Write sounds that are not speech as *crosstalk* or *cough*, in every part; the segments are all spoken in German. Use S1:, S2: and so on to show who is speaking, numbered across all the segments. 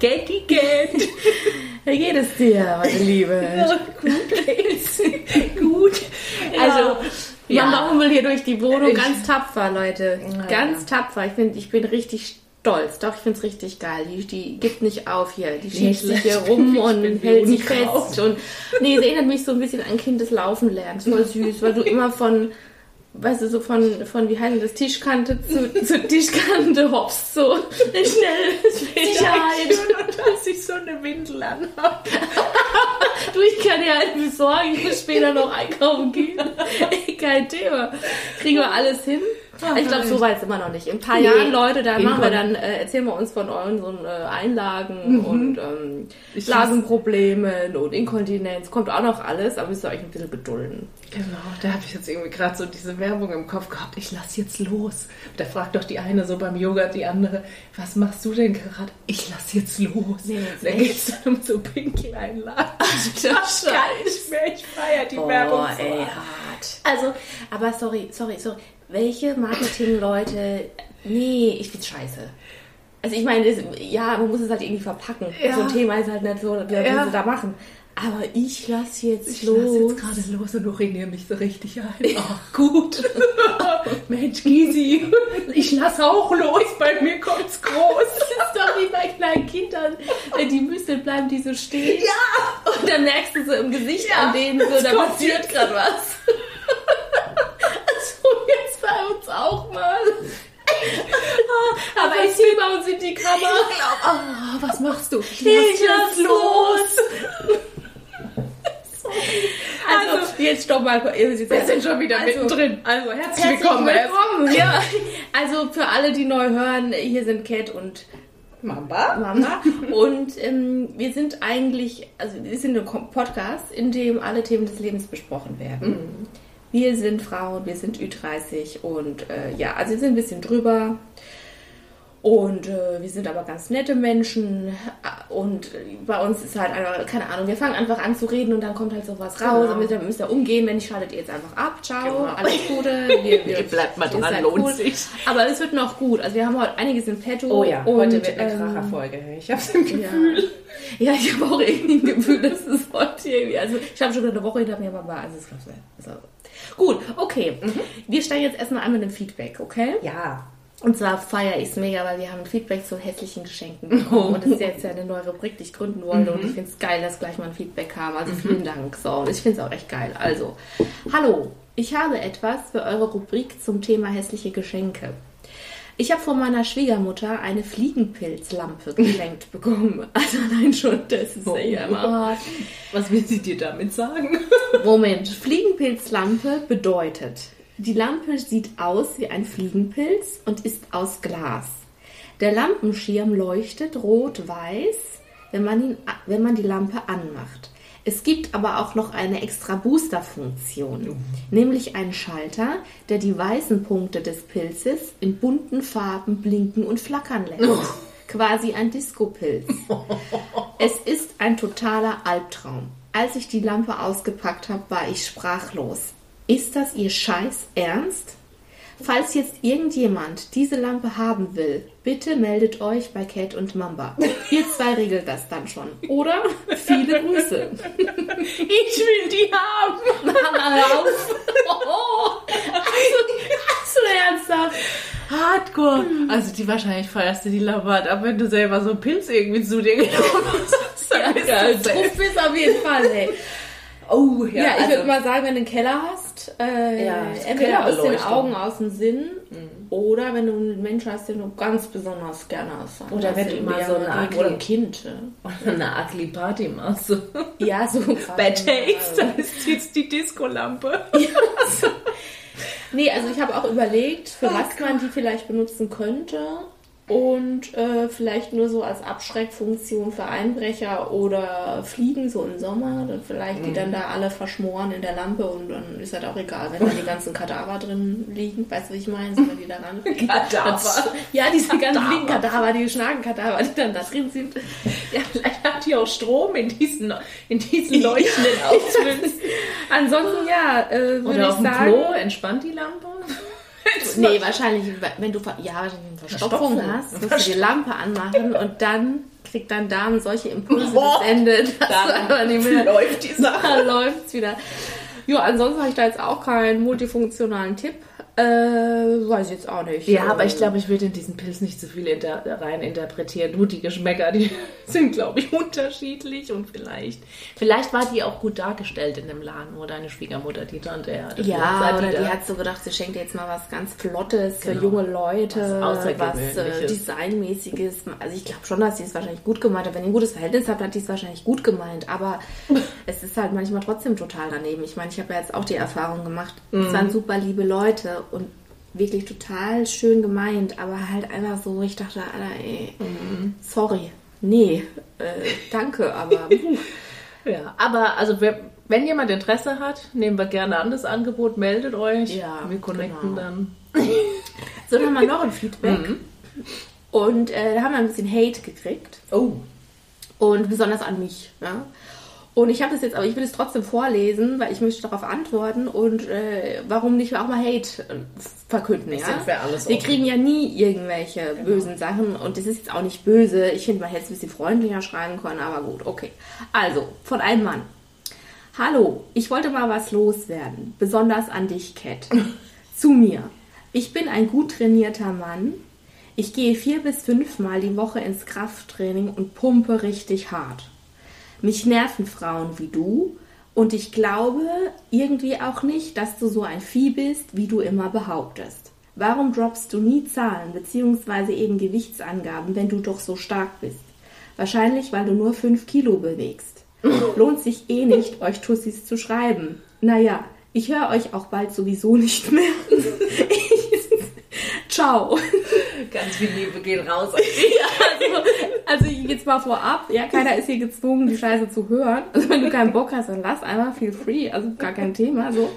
S1: Getty Get. Wie geht es dir, meine Liebe? *laughs*
S2: Ja, gut geht's. gut.
S1: Also,
S2: Ja.
S1: man baumelt hier durch die Wohnung ganz tapfer, Leute.
S2: Ja.
S1: Ganz tapfer. Ich, find, ich bin richtig stolz. Doch, ich finde es richtig geil. Die, die gibt nicht auf hier. Die schiebt sich *laughs* hier rum und hält sich fest. Und, nee, es erinnert mich so ein bisschen an Kind des Laufen lernen. Voll süß, weil du immer von, weißt du, so von, von wie heißt das, Tischkante zu, zu Tischkante hoppst. So schnell. Sicherheit. *laughs*
S2: Dass ich so eine Windel anhabe. *laughs*
S1: Du, ich kann dir halt besorgen, ich muss später noch einkaufen gehen. *laughs* Kein Thema. Kriegen wir alles hin? Ich glaube, so weit sind wir noch nicht. In ein paar
S2: Nee.
S1: Jahren, Leute, dann machen wir dann, äh, erzählen wir uns von euren so, äh, Einlagen und ähm,
S2: Ich
S1: Blasenproblemen und Inkontinenz. Kommt auch noch alles, aber müsst ihr euch ein bisschen gedulden.
S2: Genau, da habe ich jetzt irgendwie gerade so diese Werbung im Kopf gehabt. Ich lass jetzt los. Da fragt doch die eine so beim Yoga die andere, was machst du denn gerade? Ich lass jetzt los.
S1: Nee, jetzt
S2: da geht es dann um so Pinkeleinlagen. Das
S1: Scheiße.
S2: kann nicht mehr. Ich feiere die Werbung so.
S1: ey, hart. Also, aber sorry, sorry, sorry. Welche Marketingleute, nee, ich find's scheiße. Also ich meine, das- ja, man muss es halt irgendwie verpacken.
S2: Ja.
S1: So ein Thema ist halt nicht so, wie ja.
S2: Ja.
S1: sie da machen. Aber ich lass jetzt
S2: Ich lass
S1: los.
S2: jetzt gerade los und uriniere mich so richtig ein. Ach, gut. *laughs* Mensch, Gysi, ich lass auch los. Bei mir kommt's groß.
S1: Das ist doch wie bei kleinen Kindern, wenn die Müsli bleiben, die so stehen. Ja. Und dann merkst du so im Gesicht
S2: Ja,
S1: an denen so, da passiert gerade was. so jetzt bei uns auch mal. *laughs* Aber ich bei uns in die Kammer.
S2: Oh, was machst du? Ich
S1: Ich lass los. *laughs* Also, jetzt stopp mal. Wir
S2: sind schon wieder
S1: Also,
S2: mittendrin. Also, herzlich,
S1: Herzlich
S2: willkommen.
S1: willkommen. Ja. Also für alle, die neu hören, hier sind Cat und
S2: Mamba.
S1: Mama. *laughs* Und ähm, wir sind eigentlich, also wir sind ein Podcast, in dem alle Themen des Lebens besprochen werden. Wir sind Frauen, wir sind Ü30 und äh, ja, also wir sind ein bisschen drüber. Und äh, wir sind aber ganz nette Menschen. Und äh, bei uns ist halt einfach, keine Ahnung, wir fangen einfach an zu reden und dann kommt halt sowas raus.
S2: Genau.
S1: Und damit müsst ihr umgehen. Wenn nicht, schaltet ihr jetzt einfach ab. Ciao,
S2: Genau.
S1: alles Gute. *laughs* Wir, wir,
S2: Ihr bleibt mal dran,
S1: seid
S2: lohnt sich.
S1: Aber es wird noch gut. Also wir haben heute einiges in petto.
S2: Oh ja,
S1: und,
S2: heute wird eine
S1: ähm,
S2: Kracherfolge. Ich hab's im Gefühl.
S1: ja, ich habe auch irgendwie ein Gefühl, dass es heute irgendwie. Also, ich habe schon eine Woche hinter mir, aber also, es klappt so. Gut, okay. Wir steigen jetzt erstmal an mit dem Feedback, okay?
S2: Ja.
S1: Und zwar feiere ich es mega, weil wir haben Feedback zu hässlichen Geschenken *laughs* bekommen. Und das ist jetzt ja eine neue Rubrik, die ich gründen wollte. Und ich finde es geil, dass gleich mal ein Feedback kam. Also vielen Dank. So, und ich finde es auch echt geil. Also, hallo. Ich habe etwas für eure Rubrik zum Thema hässliche Geschenke. Ich habe von meiner Schwiegermutter eine Fliegenpilzlampe *laughs* geschenkt bekommen. Also allein schon, das ist ja immer.
S2: Was will sie dir damit sagen?
S1: Moment, Fliegenpilzlampe bedeutet, die Lampe sieht aus wie ein Fliegenpilz und ist aus Glas. Der Lampenschirm leuchtet rot-weiß, wenn, man ihn- wenn man die Lampe anmacht. Es gibt aber auch noch eine extra Booster-Funktion, nämlich einen Schalter, der die weißen Punkte des Pilzes in bunten Farben blinken und flackern lässt. *laughs* Quasi ein Disco-Pilz. Es ist ein totaler Albtraum. Als ich die Lampe ausgepackt habe, war ich sprachlos. Ist das ihr Scheiß Ernst? Falls jetzt irgendjemand diese Lampe haben will, bitte meldet euch bei Cat und Mamba. Ihr zwei regelt das dann schon. Oder? Viele Grüße. *laughs*
S2: Ich will die haben.
S1: Mama, hör auf. Oh, also, so ernsthaft.
S2: Hardcore. Also die wahrscheinlich feierst du die Labat ab, wenn du selber so einen Pilz irgendwie zu dir genommen hast.
S1: Ja,
S2: das
S1: drauf bist auf jeden Fall, ey.
S2: Oh,
S1: Ja,
S2: ja.
S1: ich
S2: also,
S1: würde mal sagen, wenn du einen Keller hast, äh,
S2: Ja,
S1: entweder aus den. Augen, aus dem Sinn, oder wenn du einen Menschen hast, den du ganz besonders gerne hast.
S2: Oder wenn
S1: du
S2: immer so eine
S1: Oder
S2: Agli-
S1: ein Kind. ja.
S2: Oder *laughs* eine ugly Party machst du.
S1: Ja, so. *laughs*
S2: Bad Taste, dann ist jetzt die Disco-Lampe. *laughs*
S1: Nee, also ich habe auch überlegt, für was man die vielleicht benutzen könnte. Und äh, vielleicht nur so als Abschreckfunktion für Einbrecher oder Fliegen, so im Sommer. Dann vielleicht die
S2: Mhm.
S1: dann da alle verschmoren in der Lampe und dann ist halt auch egal, wenn da die ganzen Kadaver drin liegen. Weißt du, wie ich meine? Wenn die da ran. *laughs*
S2: Kadaver.
S1: Das- Ja, diese ganzen
S2: Kadaver.
S1: Fliegenkadaver, die Schnakenkadaver, die dann da drin sind.
S2: Ja, vielleicht hat die auch Strom in diesen, in diesen leuchtenden Outfits. *laughs*
S1: Ansonsten, ja, äh, würde
S2: Oder auf
S1: ich
S2: dem
S1: sagen.
S2: Klo entspannt die Lampe.
S1: Nee, wahrscheinlich, wenn du ja, wahrscheinlich eine Verstopfung
S2: Verstopfung.
S1: hast, musst du die Lampe anmachen und dann kriegt dein Darm solche Impulse gesendet, dass
S2: Dann
S1: du einfach nicht mehr
S2: läuft die Sache. *laughs*
S1: läuft's wieder. Ja, ansonsten habe ich da jetzt auch keinen multifunktionalen Tipp. Äh, weiß ich jetzt auch nicht.
S2: Ja, aber ich glaube, ich würde in diesen Pilz nicht so viel inter rein interpretieren. Nur die Geschmäcker, die *laughs* sind, glaube ich, unterschiedlich und vielleicht, vielleicht war die auch gut dargestellt in dem Laden, wo deine Schwiegermutter, die Tante, ja. das
S1: Ja, oder die
S2: da-
S1: hat so gedacht, sie schenkt jetzt mal was ganz Flottes für
S2: Genau.
S1: junge Leute,
S2: Was
S1: was, äh. Designmäßiges. Also ich glaube schon, dass sie es wahrscheinlich gut gemeint hat. Wenn ihr ein gutes Verhältnis habt, hat die es wahrscheinlich gut gemeint. Aber *laughs* es ist halt manchmal trotzdem total daneben. Ich meine, ich habe ja jetzt auch die Erfahrung gemacht.
S2: Mhm.
S1: Es waren super liebe Leute und wirklich total schön gemeint, aber halt einfach so, ich dachte, Alter, ey,
S2: Mhm.
S1: sorry. Nee, äh, danke, aber. *laughs*
S2: Ja, aber also wer, wenn jemand Interesse hat, nehmen wir gerne an das Angebot, meldet euch.
S1: Ja,
S2: wir connecten
S1: genau.
S2: dann. *laughs*
S1: so dann haben wir noch ein Feedback.
S2: Mhm.
S1: Und äh, da haben wir ein bisschen Hate gekriegt.
S2: Oh.
S1: Und besonders an mich. Ja? Und ich habe das jetzt, aber ich will es trotzdem vorlesen, weil ich möchte darauf antworten und äh, warum nicht auch mal Hate äh, verkünden. Ja?
S2: für alles
S1: Wir
S2: offen.
S1: kriegen ja nie irgendwelche bösen Sachen und das ist jetzt auch nicht böse. Ich finde, man hätte es ein bisschen freundlicher schreiben können, aber gut, okay. Also, von einem Mann. Hallo, ich wollte mal was loswerden, besonders an dich, Cat. *laughs* Zu mir. Ich bin ein gut trainierter Mann. Ich gehe vier bis fünfmal die Woche ins Krafttraining und pumpe richtig hart. Mich nerven Frauen wie du und ich glaube irgendwie auch nicht, dass du so ein Vieh bist, wie du immer behauptest. Warum droppst du nie Zahlen bzw. eben Gewichtsangaben, wenn du doch so stark bist? Wahrscheinlich, weil du nur 5 Kilo bewegst. *laughs* Lohnt sich eh nicht, euch Tussis zu schreiben. Naja, ich höre euch auch bald sowieso nicht mehr. *laughs* Ciao. *laughs*
S2: Ganz viel Liebe geht raus. *laughs*
S1: Also, also jetzt mal vorab, ja, keiner ist hier gezwungen, die Scheiße zu hören. Also wenn du keinen Bock hast, dann lass einfach feel free, also gar kein Thema. So.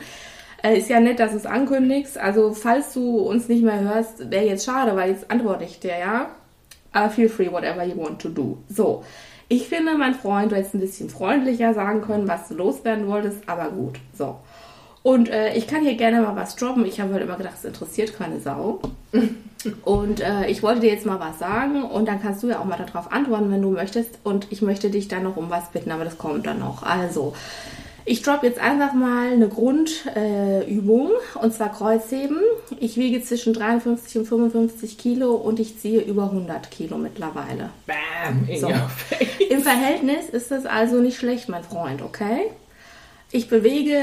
S1: Äh, ist ja nett, dass du es ankündigst. Also falls du uns nicht mehr hörst, wäre jetzt schade, weil jetzt antworte ich dir, ja. Aber feel free, whatever you want to do. So. Ich finde, mein Freund, du hättest ein bisschen freundlicher sagen können, was du loswerden wolltest, aber gut. So. Und äh, ich kann hier gerne mal was droppen. Ich habe halt immer gedacht, es interessiert keine Sau. *laughs* Und äh, ich wollte dir jetzt mal was sagen und dann kannst du ja auch mal darauf antworten, wenn du möchtest. Und ich möchte dich dann noch um was bitten, aber das kommt dann noch. Also, ich droppe jetzt einfach mal eine Grundübung äh, und zwar Kreuzheben. Ich wiege zwischen 53 und 55 Kilo und ich ziehe über 100 Kilo mittlerweile.
S2: Bam, in
S1: So.
S2: your face.
S1: Im Verhältnis ist das also nicht schlecht, mein Freund, okay? Ich bewege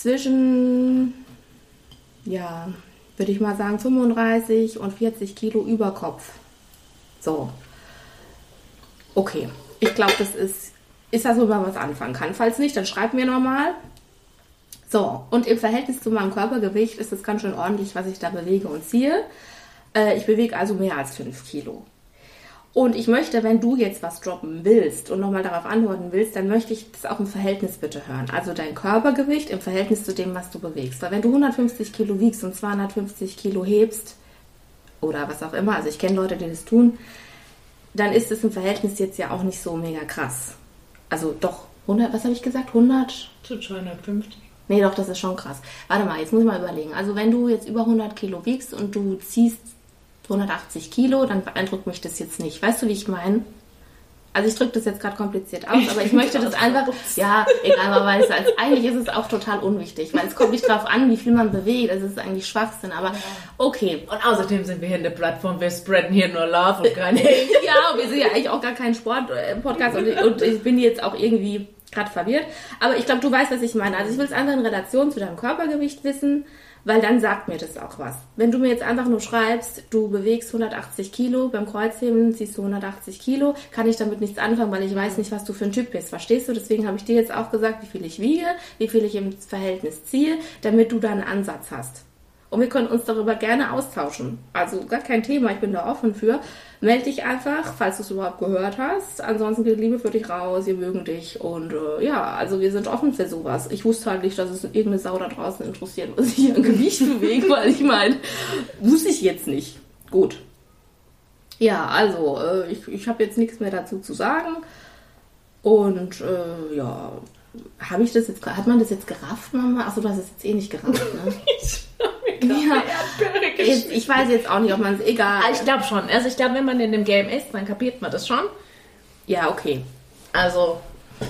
S1: zwischen, ja, würde ich mal sagen, 35 und 40 Kilo über Kopf. So. Okay. Ich glaube, das ist, ist das, wo man was anfangen kann. Falls nicht, dann schreib mir nochmal. So, und im Verhältnis zu meinem Körpergewicht ist es ganz schön ordentlich, was ich da bewege und ziehe. Äh, ich bewege also mehr als 5 Kilo. Und ich möchte, wenn du jetzt was droppen willst und nochmal darauf antworten willst, dann möchte ich das auch im Verhältnis bitte hören. Also dein Körpergewicht im Verhältnis zu dem, was du bewegst. Weil wenn du 150 Kilo wiegst und 250 Kilo hebst oder was auch immer, also ich kenne Leute, die das tun, dann ist es im Verhältnis jetzt ja auch nicht so mega krass. Also doch, 100, was habe ich gesagt? 100?
S2: Zu 250.
S1: Nee, doch, das ist schon krass. Warte mal, jetzt muss ich mal überlegen. Also wenn du jetzt über 100 Kilo wiegst und du ziehst 180 Kilo, dann beeindruckt mich das jetzt nicht. Weißt du, wie ich meine? Also ich drücke das jetzt gerade kompliziert aus, aber ich *laughs* möchte das einfach, ja, egal, aber weil es als, eigentlich ist es auch total unwichtig, weil es kommt nicht drauf an, wie viel man bewegt, das ist eigentlich Schwachsinn, aber okay.
S2: Und außerdem sind wir hier in der Plattform, wir spreaden hier nur Love und keine *laughs*
S1: Ja, wir sind ja eigentlich auch gar kein Sport-Podcast und, und ich bin jetzt auch irgendwie gerade verwirrt. Aber ich glaube, du weißt, was ich meine. Also ich will es einfach in Relation zu deinem Körpergewicht wissen, weil dann sagt mir das auch was. Wenn du mir jetzt einfach nur schreibst, du bewegst 180 Kilo, beim Kreuzheben ziehst du 180 Kilo, kann ich damit nichts anfangen, weil ich weiß nicht, was du für ein Typ bist. Verstehst du? Deswegen habe ich dir jetzt auch gesagt, wie viel ich wiege, wie viel ich im Verhältnis ziehe, damit du da einen Ansatz hast. Und wir können uns darüber gerne austauschen. Also gar kein Thema, ich bin da offen für. Meld dich einfach, falls du es überhaupt gehört hast. Ansonsten geht Liebe für dich raus, wir mögen dich. Und äh, ja, also wir sind offen für sowas. Ich wusste halt nicht, dass es irgendeine Sau da draußen interessiert, was ich hier an Gewicht bewege, weil ich meine, wusste ich jetzt nicht. Gut. Ja, also äh, ich, ich habe jetzt nichts mehr dazu zu sagen. Und äh, ja, habe ich das jetzt, hat man das jetzt gerafft, Mama? Achso, du hast es jetzt eh nicht gerafft, ne? *laughs* Ja. Jetzt, ich weiß jetzt auch nicht, ob man es egal.
S2: Ah, Ich glaube schon. Also ich glaube, wenn man in dem Game ist, dann kapiert man das schon.
S1: Ja, okay.
S2: Also,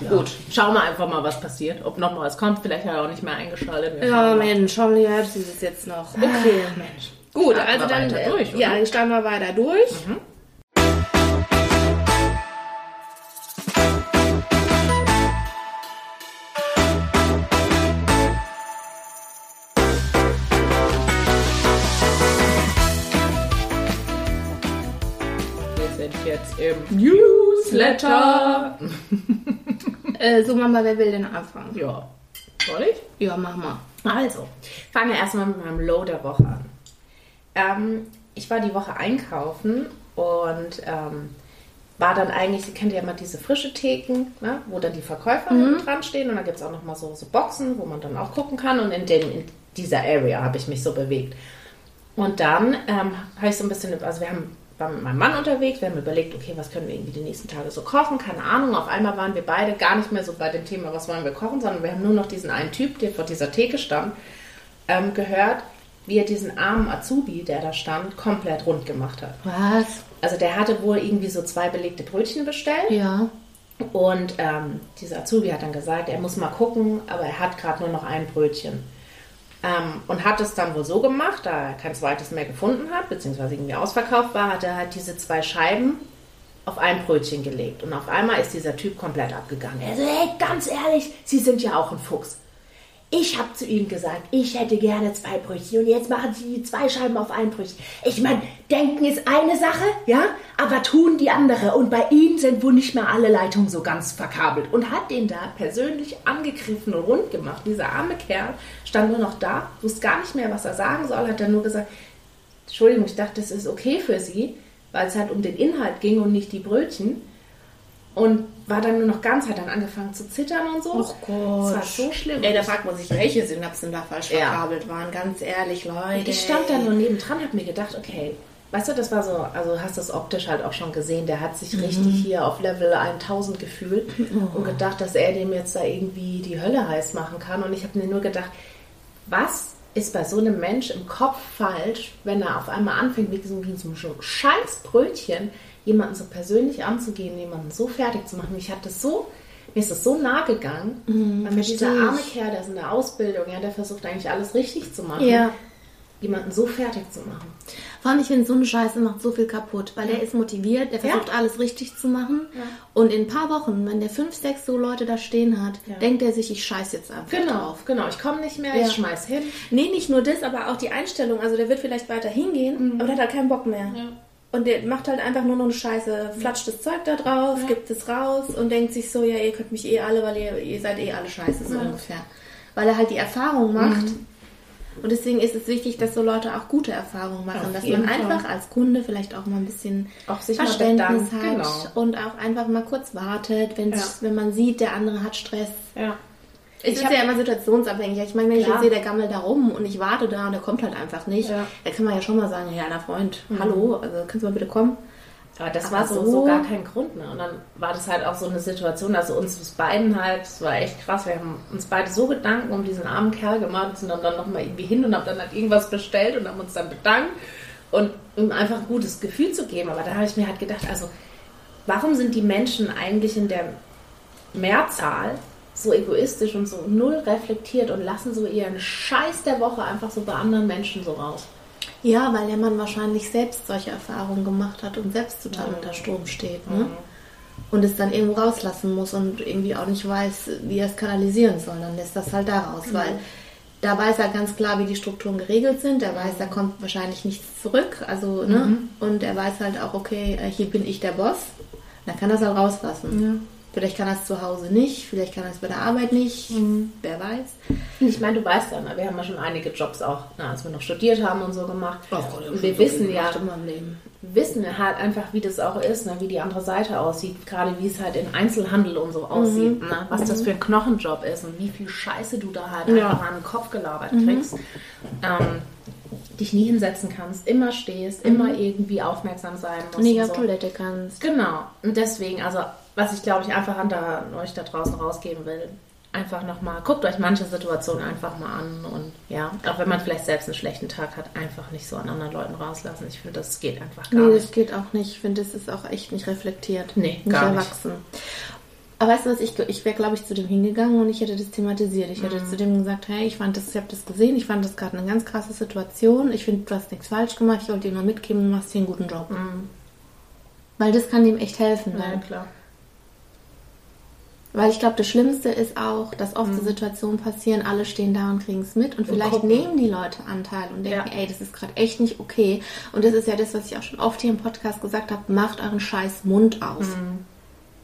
S2: gut. Schauen wir einfach mal, was passiert. Ob noch mal was kommt. Vielleicht hat er auch nicht mehr eingeschaltet. Wir
S1: Ja,
S2: mal.
S1: Mensch, Holly Herbst ist es jetzt noch. Okay.
S2: Mensch.
S1: Gut,
S2: Starten
S1: also dann äh,
S2: durch,
S1: ja, dann starten wir weiter durch.
S2: Wir Newsletter.
S1: Äh, so, Mama, wer will denn anfangen?
S2: Ja. Soll ich?
S1: Ja, mach mal.
S2: Also, fangen wir erstmal mit meinem Low der Woche an. Ähm, ich war die Woche einkaufen und ähm, war dann eigentlich, Sie kennt ja immer diese frische Theken, ne, wo dann die Verkäufer dran stehen und da gibt es auch nochmal so, so Boxen, wo man dann auch gucken kann und in, dem, in dieser Area habe ich mich so bewegt. Und dann ähm, habe ich so ein bisschen, also wir haben, waren mit meinem Mann unterwegs, wir haben überlegt, okay, was können wir irgendwie die nächsten Tage so kochen, keine Ahnung. Auf einmal waren wir beide gar nicht mehr so bei dem Thema, was wollen wir kochen, sondern wir haben nur noch diesen einen Typ, der vor dieser Theke stand, ähm, gehört, wie er diesen armen Azubi, der da stand, komplett rund gemacht hat.
S1: Was?
S2: Also der hatte wohl irgendwie so zwei belegte Brötchen bestellt
S1: Ja.
S2: und ähm, dieser Azubi hat dann gesagt, er muss mal gucken, aber er hat gerade nur noch ein Brötchen. Ähm, und hat es dann wohl so gemacht, da er kein zweites mehr gefunden hat, beziehungsweise irgendwie ausverkauft war, hat er halt diese zwei Scheiben auf ein Brötchen gelegt. Und auf einmal ist dieser Typ komplett abgegangen. Er so, hey, ganz ehrlich, Sie sind ja auch ein Fuchs. Ich habe zu ihm gesagt, ich hätte gerne zwei Brötchen und jetzt machen Sie zwei Scheiben auf ein Brötchen. Ich meine, denken ist eine Sache, ja, aber tun die andere. Und bei Ihnen sind wohl nicht mehr alle Leitungen so ganz verkabelt. Und hat den da persönlich angegriffen und rund gemacht. Dieser arme Kerl stand nur noch da, wusste gar nicht mehr, was er sagen soll, hat dann nur gesagt, Entschuldigung, ich dachte, das ist okay für Sie, weil es halt um den Inhalt ging und nicht die Brötchen. Und war dann nur noch ganz, hat dann angefangen zu zittern und so.
S1: Och Gott.
S2: Das war so schlimm.
S1: Ey, da fragt man sich, welche Synapsen da falsch
S2: Ja.
S1: verkabelt waren. Ganz ehrlich, Leute.
S2: Ich stand da nur nebendran, hab mir gedacht, okay, weißt du, das war so, also du hast das optisch halt auch schon gesehen, der hat sich richtig hier auf Level 1000 gefühlt und gedacht, dass er dem jetzt da irgendwie die Hölle heiß machen kann. Und ich habe mir nur gedacht, was ist bei so einem Mensch im Kopf falsch, wenn er auf einmal anfängt, wie so, wie so ein scheiß Brötchen, jemanden so persönlich anzugehen, jemanden so fertig zu machen. Mich hat das so, mir ist das so nah gegangen, weil mir dieser arme
S1: ich.
S2: Kerl, der ist in der Ausbildung, ja, der versucht eigentlich alles richtig zu machen
S1: Ja.
S2: jemanden so fertig zu machen.
S1: Vor allem, ich finde, so eine Scheiße macht so viel kaputt, weil der ist motiviert, der
S2: Ja.
S1: versucht alles richtig zu machen.
S2: Ja.
S1: Und in ein paar Wochen, wenn der fünf, sechs so Leute da stehen hat,
S2: Ja.
S1: denkt er sich, ich scheiß jetzt einfach
S2: Genau,
S1: drauf.
S2: genau. Ich komme nicht mehr,
S1: Ja.
S2: ich schmeiß hin.
S1: Nee, nicht nur das, aber auch die Einstellung. Also der wird vielleicht weiter hingehen, aber der hat halt keinen Bock mehr. Und der macht halt einfach nur noch eine Scheiße, flatscht das Zeug da drauf,
S2: Ja.
S1: gibt es raus und denkt sich so, ja, ihr könnt mich eh alle, weil ihr, ihr seid eh alle scheiße, so
S2: Ja.
S1: ungefähr. Weil er halt die Erfahrung macht. Und deswegen ist es wichtig, dass so Leute auch gute Erfahrungen machen,
S2: Auf
S1: dass man einfach als Kunde vielleicht auch mal ein bisschen
S2: Auch sich
S1: Verständnis hat
S2: genau.
S1: und auch einfach mal kurz wartet,
S2: Ja.
S1: wenn man sieht, der andere hat Stress.
S2: Ja.
S1: Es
S2: Ich
S1: ist ja immer situationsabhängig. Ich meine, wenn ich
S2: Klar.
S1: jetzt sehe, der gammelt da rum und ich warte da und der kommt halt einfach nicht,
S2: Ja.
S1: da kann man ja schon mal sagen, ja, na Freund, hallo, also kannst du mal bitte kommen?
S2: Aber das
S1: Aber
S2: war so,
S1: so-
S2: gar kein Grund. Ne? Und dann war das halt auch so eine Situation, also uns beiden halt, es war echt krass, wir haben uns beide so Gedanken um diesen armen Kerl gemacht, sind dann, dann nochmal irgendwie hin und haben dann halt irgendwas bestellt und haben uns dann bedankt und ihm einfach ein gutes Gefühl zu geben. Aber da habe ich mir halt gedacht, also warum sind die Menschen eigentlich in der Mehrzahl so egoistisch und so null reflektiert und lassen so ihren Scheiß der Woche einfach so bei anderen Menschen so raus?
S1: Ja, weil der Mann wahrscheinlich selbst solche Erfahrungen gemacht hat und selbst total
S2: Mhm.
S1: unter Strom steht. Ne? Und es dann irgendwo rauslassen muss und irgendwie auch nicht weiß, wie er es kanalisieren soll. Dann lässt das halt da raus,
S2: Mhm.
S1: weil da weiß er ganz klar, wie die Strukturen geregelt sind. Er weiß, da kommt wahrscheinlich nichts zurück. Also, ne?
S2: Mhm.
S1: Und er weiß halt auch, okay, äh, hier bin ich der Boss. Dann kann er es halt rauslassen. Vielleicht kann es zu Hause nicht, vielleicht kann es bei der Arbeit nicht.
S2: Mhm.
S1: Wer weiß.
S2: Ich meine, du weißt ja, ne, wir haben ja schon einige Jobs auch, na, als wir noch studiert haben und so gemacht.
S1: Oh
S2: und wir wissen ja, wissen wir halt einfach, wie das auch ist, ne, wie die andere Seite aussieht, gerade wie es halt im Einzelhandel und so aussieht, ne, was das für ein Knochenjob ist und wie viel Scheiße du da halt
S1: Ja.
S2: einfach an den Kopf gelabert kriegst. Ähm, dich nie hinsetzen kannst, immer stehst, immer irgendwie aufmerksam sein musst.
S1: Nie auf
S2: so.
S1: Toilette kannst.
S2: Genau. Und deswegen, also, was ich glaube ich einfach an da, euch da draußen rausgeben will, einfach nochmal, guckt euch manche Situationen einfach mal an und ja, auch wenn man vielleicht selbst einen schlechten Tag hat, einfach nicht so an anderen Leuten rauslassen. Ich finde, das geht einfach gar
S1: nee,
S2: nicht.
S1: das geht auch nicht. Ich finde, das ist auch echt nicht reflektiert.
S2: Nee,
S1: nicht
S2: gar nicht.
S1: erwachsen. Aber weißt du was, ich, ich wäre, glaube ich, zu dem hingegangen und ich hätte das thematisiert. Ich hätte
S2: Mhm.
S1: zu dem gesagt, hey, ich fand das, ich habe das gesehen, ich fand das gerade eine ganz krasse Situation. Ich finde, du hast nichts falsch gemacht, ich wollte dir nur mitgeben, du machst hier einen guten Job. Weil das kann dem echt helfen.
S2: Ja, klar.
S1: Weil ich glaube, das Schlimmste ist auch, dass oft so Situationen passieren, alle stehen da und kriegen es mit und vielleicht
S2: gucken.
S1: nehmen die Leute Anteil und denken,
S2: Ja.
S1: ey, das ist gerade echt nicht okay. Und das ist ja das, was ich auch schon oft hier im Podcast gesagt habe, macht euren scheiß Mund auf.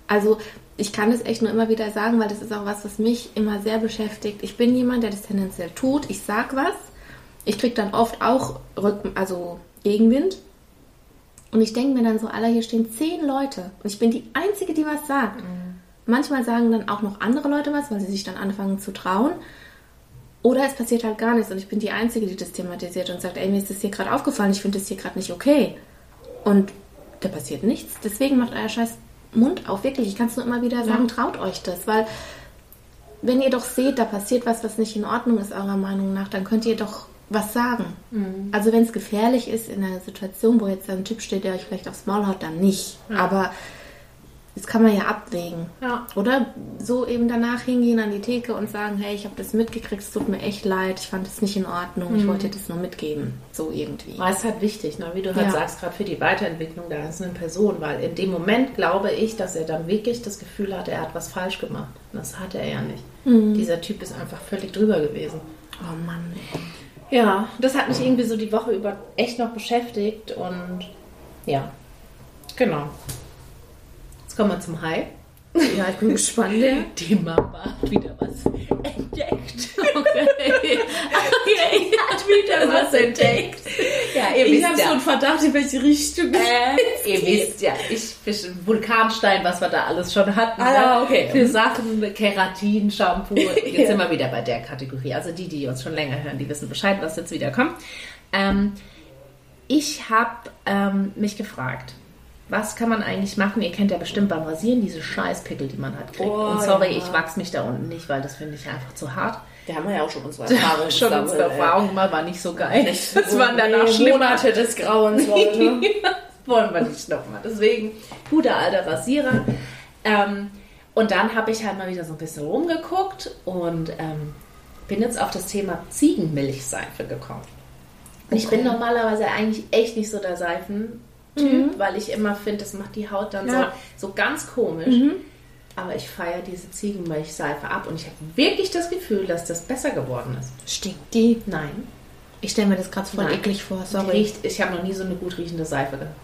S1: Also ich kann das echt nur immer wieder sagen, weil das ist auch was, was mich immer sehr beschäftigt. Ich bin jemand, der das tendenziell tut. Ich sag was. Ich krieg dann oft auch Rücken, also Gegenwind. Und ich denke mir dann so, Alter, hier stehen zehn Leute. Und ich bin die Einzige, die was sagt. Manchmal sagen dann auch noch andere Leute was, weil sie sich dann anfangen zu trauen. Oder es passiert halt gar nichts und ich bin die Einzige, die das thematisiert und sagt, ey, mir ist das hier gerade aufgefallen, ich finde das hier gerade nicht okay. Und da passiert nichts. Deswegen macht euer scheiß Mund auf. Wirklich, ich kann es nur immer wieder sagen, traut euch das. Weil wenn ihr doch seht, da passiert was, was nicht in Ordnung ist, eurer Meinung nach, dann könnt ihr doch was sagen. Also wenn es gefährlich ist in einer Situation, wo jetzt ein Typ steht, der euch vielleicht aufs Maul haut, dann nicht. Aber das kann man ja abwägen.
S2: Ja.
S1: Oder so eben danach hingehen an die Theke und sagen, hey, ich habe das mitgekriegt, es tut mir echt leid, ich fand es nicht in Ordnung, ich wollte dir das nur mitgeben. So irgendwie.
S2: Weil es halt wichtig, ne? wie du halt
S1: Ja.
S2: sagst, gerade für die Weiterentwicklung der einzelnen Person, weil in dem Moment glaube ich, dass er dann wirklich das Gefühl hat, er hat was falsch gemacht. Und das hatte er ja nicht. Dieser Typ ist einfach völlig drüber gewesen.
S1: Oh Mann.
S2: Ja, das hat mich irgendwie so die Woche über echt noch beschäftigt und ja, genau. Jetzt kommen wir zum High.
S1: Ja, ich bin gespannt. Ja. *laughs*
S2: Die Mama hat wieder was entdeckt.
S1: Okay. *laughs* okay.
S2: hat wieder was entdeckt. Ja, ihr
S1: Ich habe
S2: wisst
S1: so
S2: ja.
S1: einen Verdacht, in welche Richtung.
S2: Äh, ihr wisst ja, ich fische Vulkanstein, was wir da alles schon hatten.
S1: Ah, ja,
S2: ne?
S1: okay.
S2: Für Sachen, Keratin, Shampoo. *laughs* Jetzt
S1: Ja.
S2: sind wir wieder bei der Kategorie. Also die, die uns schon länger hören, die wissen Bescheid, was jetzt wieder kommt. Ähm, ich habe ähm, mich gefragt, was kann man eigentlich machen? Ihr kennt ja bestimmt beim Rasieren diese Scheißpickel, die man hat. Kriegt.
S1: Oh,
S2: Und sorry,
S1: ja.
S2: ich wachse mich da unten nicht, weil das finde ich einfach zu hart.
S1: Da haben wir ja auch schon unsere *laughs* Erfahrungen.
S2: Schon unsere
S1: gesammelt, ey.
S2: Erfahrung mal war nicht so geil.
S1: Das *laughs*
S2: Das waren danach
S1: nee. Monate des Grauens, *laughs* Leute.
S2: wollen wir nicht nochmal. Deswegen, guter alter Rasierer. Ähm, und dann habe ich halt mal wieder so ein bisschen rumgeguckt und ähm, bin jetzt auf das Thema Ziegenmilchseife gekommen. Und Ich
S1: Okay.
S2: bin normalerweise eigentlich echt nicht so der Seifentyp, weil ich immer finde, das macht die Haut dann
S1: Ja.
S2: so, so ganz komisch. Aber ich feiere diese Ziegenmilchseife ab und ich habe wirklich das Gefühl, dass das besser geworden ist.
S1: Stinkt die?
S2: Nein.
S1: Ich stelle mir das gerade voll
S2: Nein.
S1: eklig vor, sorry.
S2: Riecht, ich habe noch nie so eine gut riechende Seife gehabt.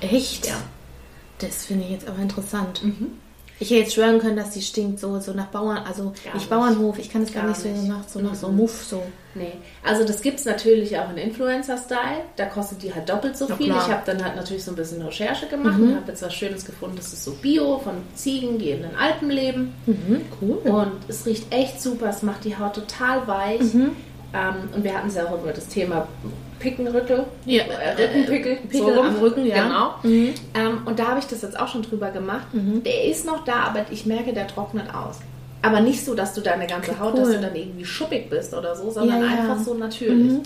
S1: Echt?
S2: Ja.
S1: Das finde ich jetzt aber interessant. Ich hätte jetzt schwören können, dass die stinkt so, so nach Bauern, also
S2: Gar
S1: nicht. Bauernhof, ich kann es gar,
S2: Gar
S1: nicht so
S2: nicht.
S1: nach so, nach so Muff so.
S2: Nee, also das gibt es natürlich auch in Influencer-Style. Da kostet die halt doppelt so
S1: Ja,
S2: viel.
S1: klar.
S2: Ich habe dann halt natürlich so ein bisschen Recherche gemacht und habe jetzt was Schönes gefunden. Das ist so Bio von Ziegen, die in den Alpen leben.
S1: Mhm, cool.
S2: Und es riecht echt super. Es macht die Haut total weich.
S1: Mhm.
S2: Ähm, und wir hatten es ja auch über das Thema Pickenrüttel.
S1: Ja,
S2: äh, Rückenpickel.
S1: Pickel
S2: rum.
S1: am Rücken, ja.
S2: Genau.
S1: Mhm.
S2: Ähm, und da habe ich das jetzt auch schon drüber gemacht. Der ist noch da, aber ich merke, der trocknet aus. Aber nicht so, dass du deine ganze Haut, dass
S1: cool.
S2: du dann irgendwie schuppig bist oder so, sondern
S1: Ja, ja.
S2: einfach so natürlich.
S1: Mhm.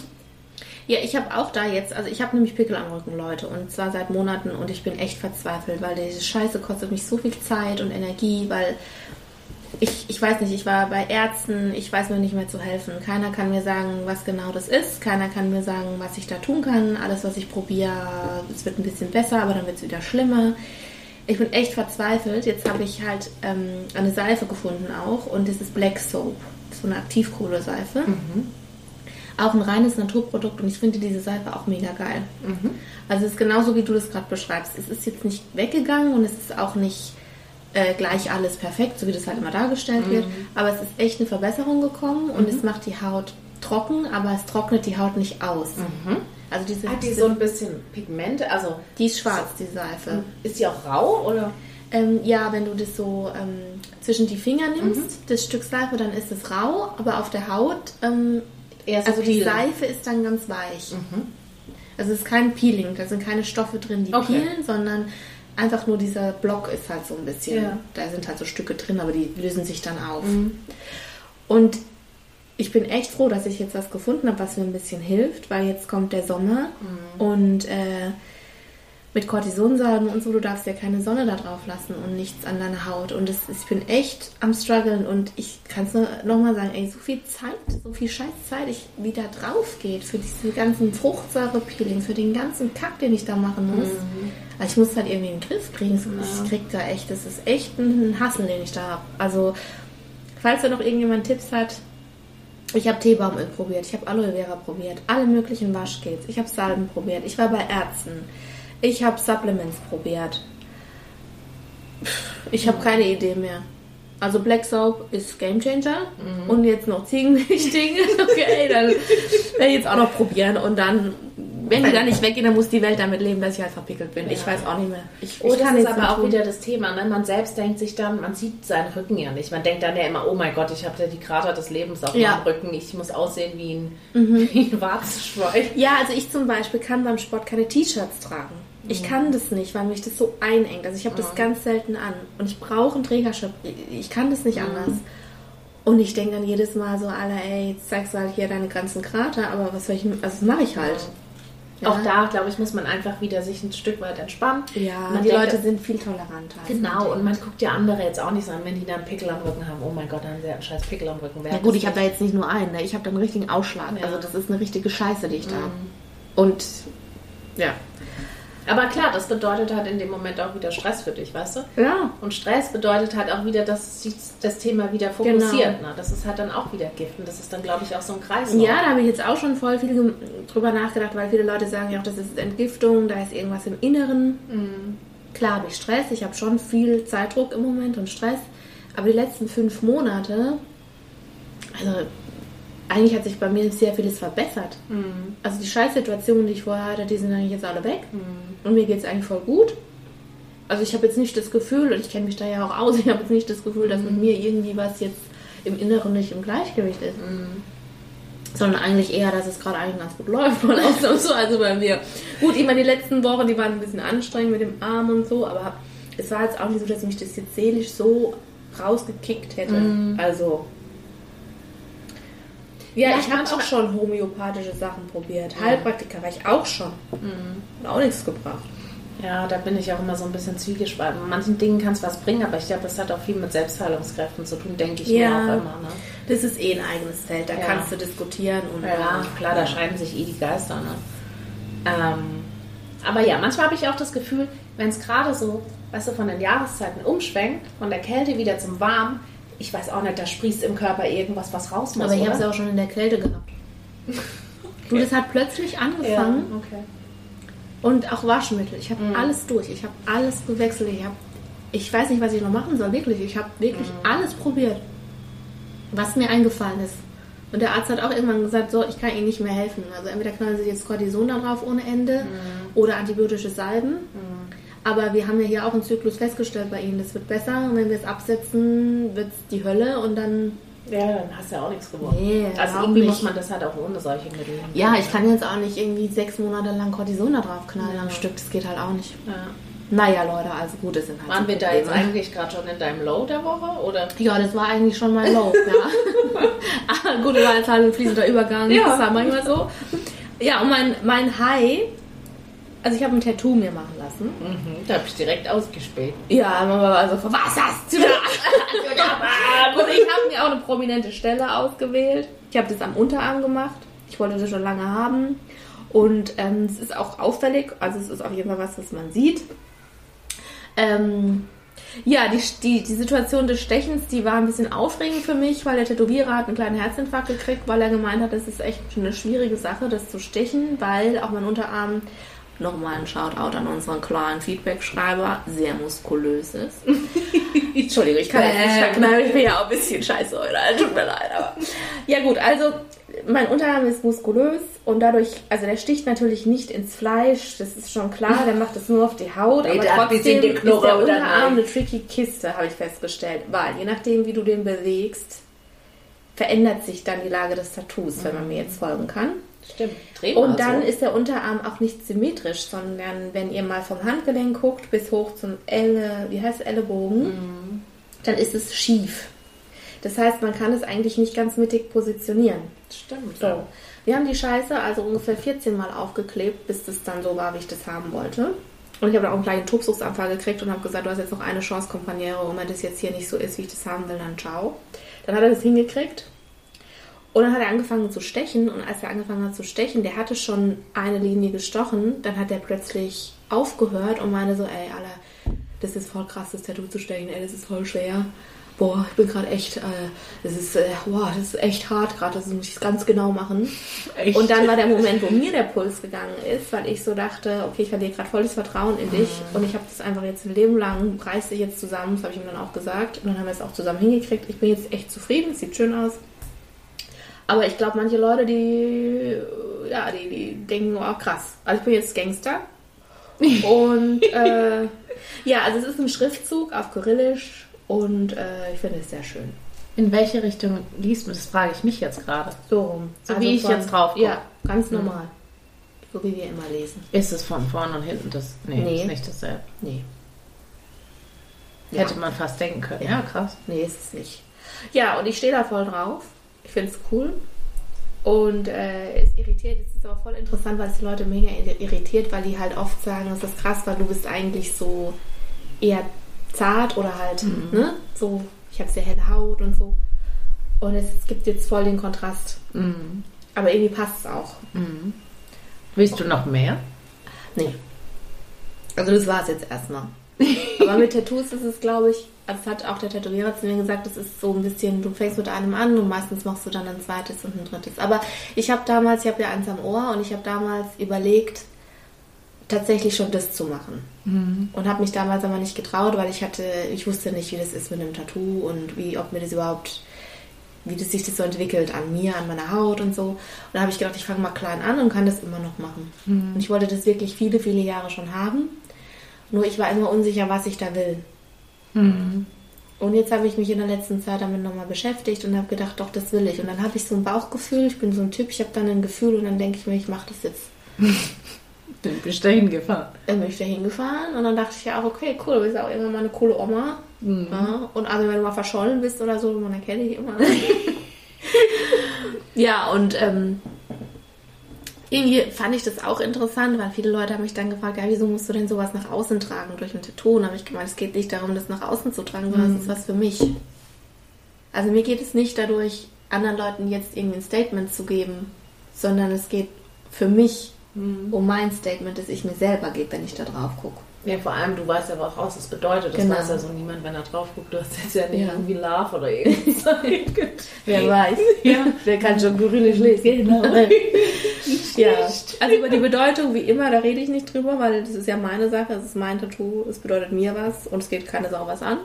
S1: Ja, ich habe auch da jetzt, also ich habe nämlich Pickel am Rücken, Leute, und zwar seit Monaten und ich bin echt verzweifelt, weil diese Scheiße kostet mich so viel Zeit und Energie, weil ich, ich weiß nicht, ich war bei Ärzten, ich weiß mir nicht mehr zu helfen. Keiner kann mir sagen, was genau das ist, keiner kann mir sagen, was ich da tun kann. Alles, was ich probiere, es wird ein bisschen besser, aber dann wird es wieder schlimmer. Ich bin echt verzweifelt. Jetzt habe ich halt ähm, eine Seife gefunden auch und das ist Black Soap, so eine Aktivkohleseife. Auch ein reines Naturprodukt und ich finde diese Seife auch mega geil. Also es ist genauso, wie du das gerade beschreibst. Es ist jetzt nicht weggegangen und es ist auch nicht äh, gleich alles perfekt, so wie das halt immer dargestellt wird. Aber es ist echt eine Verbesserung gekommen und es macht die Haut trocken, aber es trocknet die Haut nicht aus. Also diese,
S2: Hat die
S1: diese
S2: so ein bisschen Pigmente? Also
S1: die ist schwarz, die Seife.
S2: ist die auch rau oder?
S1: Ähm, ja, wenn du das so ähm, zwischen die Finger nimmst, das Stück Seife, dann ist es rau, aber auf der Haut, ähm,
S2: Eher so
S1: also die
S2: peelen.
S1: Seife ist dann ganz weich. Also es ist kein Peeling, da sind keine Stoffe drin, die
S2: Okay.
S1: peelen, sondern einfach nur dieser Block ist halt so ein bisschen,
S2: Ja.
S1: da sind halt so Stücke drin, aber die lösen sich dann auf. Und ich bin echt froh, dass ich jetzt was gefunden habe, was mir ein bisschen hilft, weil jetzt kommt der Sommer und äh, mit Kortisonsalben und so, du darfst ja keine Sonne da drauf lassen und nichts an deiner Haut. Und das, ist- ich bin echt am struggeln und ich kann es nur nochmal sagen, ey, so viel Zeit, so viel Scheißzeit, ich wieder drauf geht für diese ganzen Fruchtsäure-Peeling, für den ganzen Kack, den ich da machen muss. Also ich muss halt irgendwie in den Griff kriegen. So, Ich krieg da echt, das ist echt ein Hassel, den ich da habe. Also, falls da noch irgendjemand Tipps hat, ich habe Teebaumöl probiert, ich habe Aloe Vera probiert, alle möglichen Waschgels, ich habe Salben probiert, ich war bei Ärzten, ich habe Supplements probiert. Ich habe keine Idee mehr. Also Black Soap ist Game Changer und jetzt noch Ziegenmilchding. *laughs* Okay, dann werde ich jetzt auch noch probieren und dann, wenn die dann nicht weggehen, dann muss die Welt damit leben, dass ich halt verpickelt bin. Ich weiß auch nicht mehr. Ich,
S2: Oh,
S1: ich
S2: das ist aber auch
S1: tun.
S2: wieder das Thema. Ne? Man selbst denkt sich dann, man sieht seinen Rücken ja nicht. Man denkt dann ja immer, oh mein Gott, ich habe ja die Krater des Lebens auf
S1: Ja.
S2: meinem Rücken. Ich muss aussehen wie ein, *laughs* wie ein Warzenschwein.
S1: Ja, also ich zum Beispiel kann beim Sport keine T-Shirts tragen. Ich kann das nicht, weil mich das so einengt. Also ich habe das ganz selten an. Und ich brauche einen Trägerschutz. Ich kann das nicht anders. Und ich denke dann jedes Mal so, Alter, ey, jetzt zeigst du halt hier deine ganzen Krater, aber was soll ich, also das mache ich halt. Ja.
S2: Auch da, glaube ich, muss man einfach wieder sich ein Stück weit entspannen.
S1: Ja,
S2: man
S1: die
S2: denkt,
S1: Leute sind viel toleranter.
S2: Genau, und man guckt ja andere jetzt auch nicht so an, wenn die da einen Pickel am Rücken haben. Oh mein Gott, dann haben sie einen scheiß Pickel am Rücken. Wer
S1: Ja gut, ich habe da jetzt nicht nur einen, ne? ich habe da einen richtigen Ausschlag.
S2: Ja.
S1: Also das ist eine richtige Scheiße, die ich da habe. Und ja.
S2: Aber klar, das bedeutet halt in dem Moment auch wieder Stress für dich, weißt du?
S1: Ja,
S2: Und Stress bedeutet halt auch wieder, dass sich das Thema wieder fokussiert. Ne? Das ist halt dann auch wieder Gift. Und das ist dann, glaube ich, auch so ein Kreis.
S1: Ja, da habe ich jetzt auch schon voll viel drüber nachgedacht, weil viele Leute sagen ja auch, das ist Entgiftung, da ist irgendwas im Inneren. Klar habe ich Stress, ich habe schon viel Zeitdruck im Moment und Stress, aber die letzten fünf Monate, also eigentlich hat sich bei mir sehr vieles verbessert. Also die Scheißsituationen, die ich vorher hatte, die sind eigentlich jetzt alle weg und mir geht es eigentlich voll gut. Also ich habe jetzt nicht das Gefühl, und ich kenne mich da ja auch aus, *laughs* ich habe jetzt nicht das Gefühl, dass mit mir irgendwie was jetzt im Inneren nicht im Gleichgewicht ist sondern eigentlich eher, dass es gerade eigentlich ganz gut läuft von ausnahmsweise bei mir. Gut, ich meine, die letzten Wochen, die waren ein bisschen anstrengend mit dem Arm und so, aber es war jetzt auch nicht so, dass mich das jetzt seelisch so rausgekickt hätte. Also. Ja,
S2: Ja,
S1: ich habe auch schon homöopathische Sachen probiert. Heilpraktiker war ich auch schon. Hat auch nichts gebracht.
S2: Ja, da bin ich auch immer so ein bisschen zwiegespalten. Bei manchen Dingen kann es was bringen, aber ich glaube, das hat auch viel mit Selbstheilungskräften zu tun, denke ich
S1: Ja.
S2: mir auch immer. Ne?
S1: Das ist eh ein eigenes Feld, da
S2: Ja.
S1: kannst du diskutieren und
S2: Ja, klar, da scheiden sich eh die Geister. Ne? Ähm, aber ja, manchmal habe ich auch das Gefühl, wenn es gerade so, weißt du, von den Jahreszeiten umschwenkt, von der Kälte wieder zum Warm, ich weiß auch nicht, da sprießt im Körper irgendwas, was raus muss.
S1: Aber ich habe es auch schon in der Kälte gehabt. *laughs* Du, das hat plötzlich
S2: ja,
S1: angefangen.
S2: okay.
S1: Und auch Waschmittel. Ich habe
S2: Mhm.
S1: alles durch. Ich habe alles gewechselt. Ich habe, ich weiß nicht, was ich noch machen soll. Wirklich. Ich habe wirklich
S2: Mhm.
S1: alles probiert, was mir eingefallen ist. Und der Arzt hat auch irgendwann gesagt, so, ich kann Ihnen nicht mehr helfen. Also entweder knallen Sie jetzt Cortison da drauf ohne Ende
S2: Mhm.
S1: oder antibiotische Salben. Aber wir haben ja hier auch einen Zyklus festgestellt bei Ihnen. Das wird besser. Und wenn wir es absetzen, wird es die Hölle und dann
S2: Ja, dann hast du ja auch nichts gewonnen.
S1: Nee,
S2: also irgendwie
S1: nicht.
S2: muss man das halt auch ohne solche Mittel.
S1: Ja, ich kann jetzt auch nicht irgendwie sechs Monate lang Cortison da drauf knallen am Stück. Das geht halt auch nicht.
S2: Ja.
S1: Naja, Leute, also gut, das sind halt
S2: Waren
S1: so
S2: wir da jetzt eigentlich gerade schon in deinem Low der Woche? Oder?
S1: Ja, das war eigentlich schon mein Low, ja. Aber *laughs* *laughs* gut, war jetzt halt ein fließender Übergang.
S2: Ja.
S1: Das war manchmal so. Ja, und mein, mein High, also ich habe ein Tattoo mir machen lassen.
S2: Mhm, da habe ich direkt ausgespäht.
S1: Ja, Mama war so, was hast du da? *laughs* und ich habe mir auch eine prominente Stelle ausgewählt. Ich habe das am Unterarm gemacht. Ich wollte das schon lange haben. Und ähm, es ist auch auffällig, also es ist auf jeden Fall was, was man sieht. Ähm, ja, die, die, die Situation des Stechens, die war ein bisschen aufregend für mich, weil der Tätowierer hat einen kleinen Herzinfarkt gekriegt, weil er gemeint hat, das ist echt eine schwierige Sache, das zu stechen, weil auch mein Unterarm, nochmal ein Shoutout an unseren kleinen Feedback-Schreiber, sehr muskulös ist. *laughs* Entschuldigung, ich kann jetzt nicht verknallen, ich bin ja auch ein bisschen scheiße heute, tut mir leid, aber. Ja gut, also mein Unterarm ist muskulös und dadurch, also der sticht natürlich nicht ins Fleisch, das ist schon klar, der macht das nur auf die Haut, aber
S2: der
S1: trotzdem ist der
S2: oder
S1: Unterarm eine tricky Kiste, habe ich festgestellt, weil je nachdem, wie du den bewegst, verändert sich dann die Lage des Tattoos, wenn man mir jetzt folgen kann.
S2: Stimmt. Dreh mal
S1: Und dann
S2: so.
S1: ist der Unterarm auch nicht symmetrisch, sondern wenn ihr mal vom Handgelenk guckt bis hoch zum Elle, wie heißt es, Ellenbogen, dann ist es schief. Das heißt, man kann es eigentlich nicht ganz mittig positionieren.
S2: Stimmt.
S1: So. Wir haben die Scheiße also ungefähr 14 Mal aufgeklebt, bis das dann so war, wie ich das haben wollte. Und ich habe dann auch einen kleinen Tobsuchtsanfall gekriegt und habe gesagt, du hast jetzt noch eine Chance, Kompaniere, und wenn das jetzt hier nicht so ist, wie ich das haben will, dann ciao. Dann hat er das hingekriegt. Und dann hat er angefangen zu stechen. Und als er angefangen hat zu stechen, der hatte schon eine Linie gestochen. Dann hat er plötzlich aufgehört und meinte so, ey, Alter, das ist voll krass, das Tattoo zu stechen. Ey, das ist voll schwer. Boah, ich bin gerade echt, äh, das ist, äh, wow, das ist echt hart gerade. Das muss ich ganz genau machen.
S2: Echt?
S1: Und dann war der Moment, wo mir der Puls gegangen ist, weil ich so dachte, okay, ich verliere gerade volles Vertrauen in dich und ich habe das einfach jetzt ein Leben lang, reiß dich jetzt zusammen, das habe ich ihm dann auch gesagt. Und dann haben wir es auch zusammen hingekriegt. Ich bin jetzt echt zufrieden, es sieht schön aus. Aber ich glaube, manche Leute, die, ja, die, die denken, oh krass, also ich bin jetzt Gangster. *laughs* Und äh, ja, also es ist ein Schriftzug auf Kyrillisch und äh, ich finde es sehr schön.
S2: In welche Richtung liest man? Das frage ich mich jetzt gerade.
S1: So rum.
S2: So wie ich jetzt drauf guck.
S1: Ja, ganz normal. So wie wir immer lesen.
S2: Ist es von vorne und hinten das? Nee,
S1: Nee.
S2: ist nicht dasselbe.
S1: Nee.
S2: Hätte man fast denken können. Ja, krass.
S1: Nee, ist es nicht. Ja, und ich stehe da voll drauf. Ich finde es cool. Und äh, es irritiert, es ist aber voll interessant, weil es die Leute mega irritiert, weil die halt oft sagen, das ist krass, weil du bist eigentlich so eher zart oder halt, ne? So, ich habe sehr helle Haut und so. Und es gibt jetzt voll den Kontrast.
S2: Mhm.
S1: Aber irgendwie passt es auch.
S2: Willst du noch mehr?
S1: Nee. Also das war es jetzt erstmal. Aber mit Tattoos ist es, glaube ich, das hat auch der Tätowierer zu mir gesagt, das ist so ein bisschen, du fängst mit einem an und meistens machst du dann ein zweites und ein drittes. Aber ich habe damals, ich habe ja eins am Ohr und ich habe damals überlegt, tatsächlich schon das zu machen. Und habe mich damals aber nicht getraut, weil ich hatte, ich wusste nicht, wie das ist mit einem Tattoo und wie, ob mir das überhaupt, wie das sich das so entwickelt an mir, an meiner Haut und so. Und da habe ich gedacht, ich fange mal klein an und kann das immer noch machen. Und ich wollte das wirklich viele, viele Jahre schon haben. Nur ich war immer unsicher, was ich da will. Und jetzt habe ich mich in der letzten Zeit damit nochmal beschäftigt und habe gedacht, doch, das will ich. Und dann habe ich so ein Bauchgefühl, ich bin so ein Typ, ich habe dann ein Gefühl und dann denke ich mir, ich mache das jetzt. *laughs*
S2: Bin bist dahin gefahren.
S1: Dann bin ich da hingefahren und dann dachte ich ja auch, okay, cool, du bist auch irgendwann mal eine coole Oma. Ja, und also wenn du mal verschollen bist oder so, man erkennt dich immer. *laughs* ja, und ähm, irgendwie fand ich das auch interessant, weil viele Leute haben mich dann gefragt, ja, wieso musst du denn sowas nach außen tragen durch ein Tattoo? Und habe ich gemeint, es geht nicht darum, das nach außen zu tragen, sondern es ist was für mich. Also mir geht es nicht dadurch, anderen Leuten jetzt irgendwie ein Statement zu geben, sondern es geht für mich um mein Statement, das ich mir selber gebe, wenn ich da drauf gucke.
S2: Ja, vor allem, du weißt ja, was raus das bedeutet. Das
S1: Genau.
S2: weiß ja so niemand, wenn er drauf guckt. Du hast jetzt ja nicht
S1: Ja.
S2: irgendwie Love oder irgendwas. *laughs*
S1: Wer weiß.
S2: Ja.
S1: Wer kann schon Kyrillisch lesen? Genau. *laughs* ja. Also über die Bedeutung, wie immer, da rede ich nicht drüber, weil das ist ja meine Sache, es ist mein Tattoo, es bedeutet mir was und es geht keine Sau was an.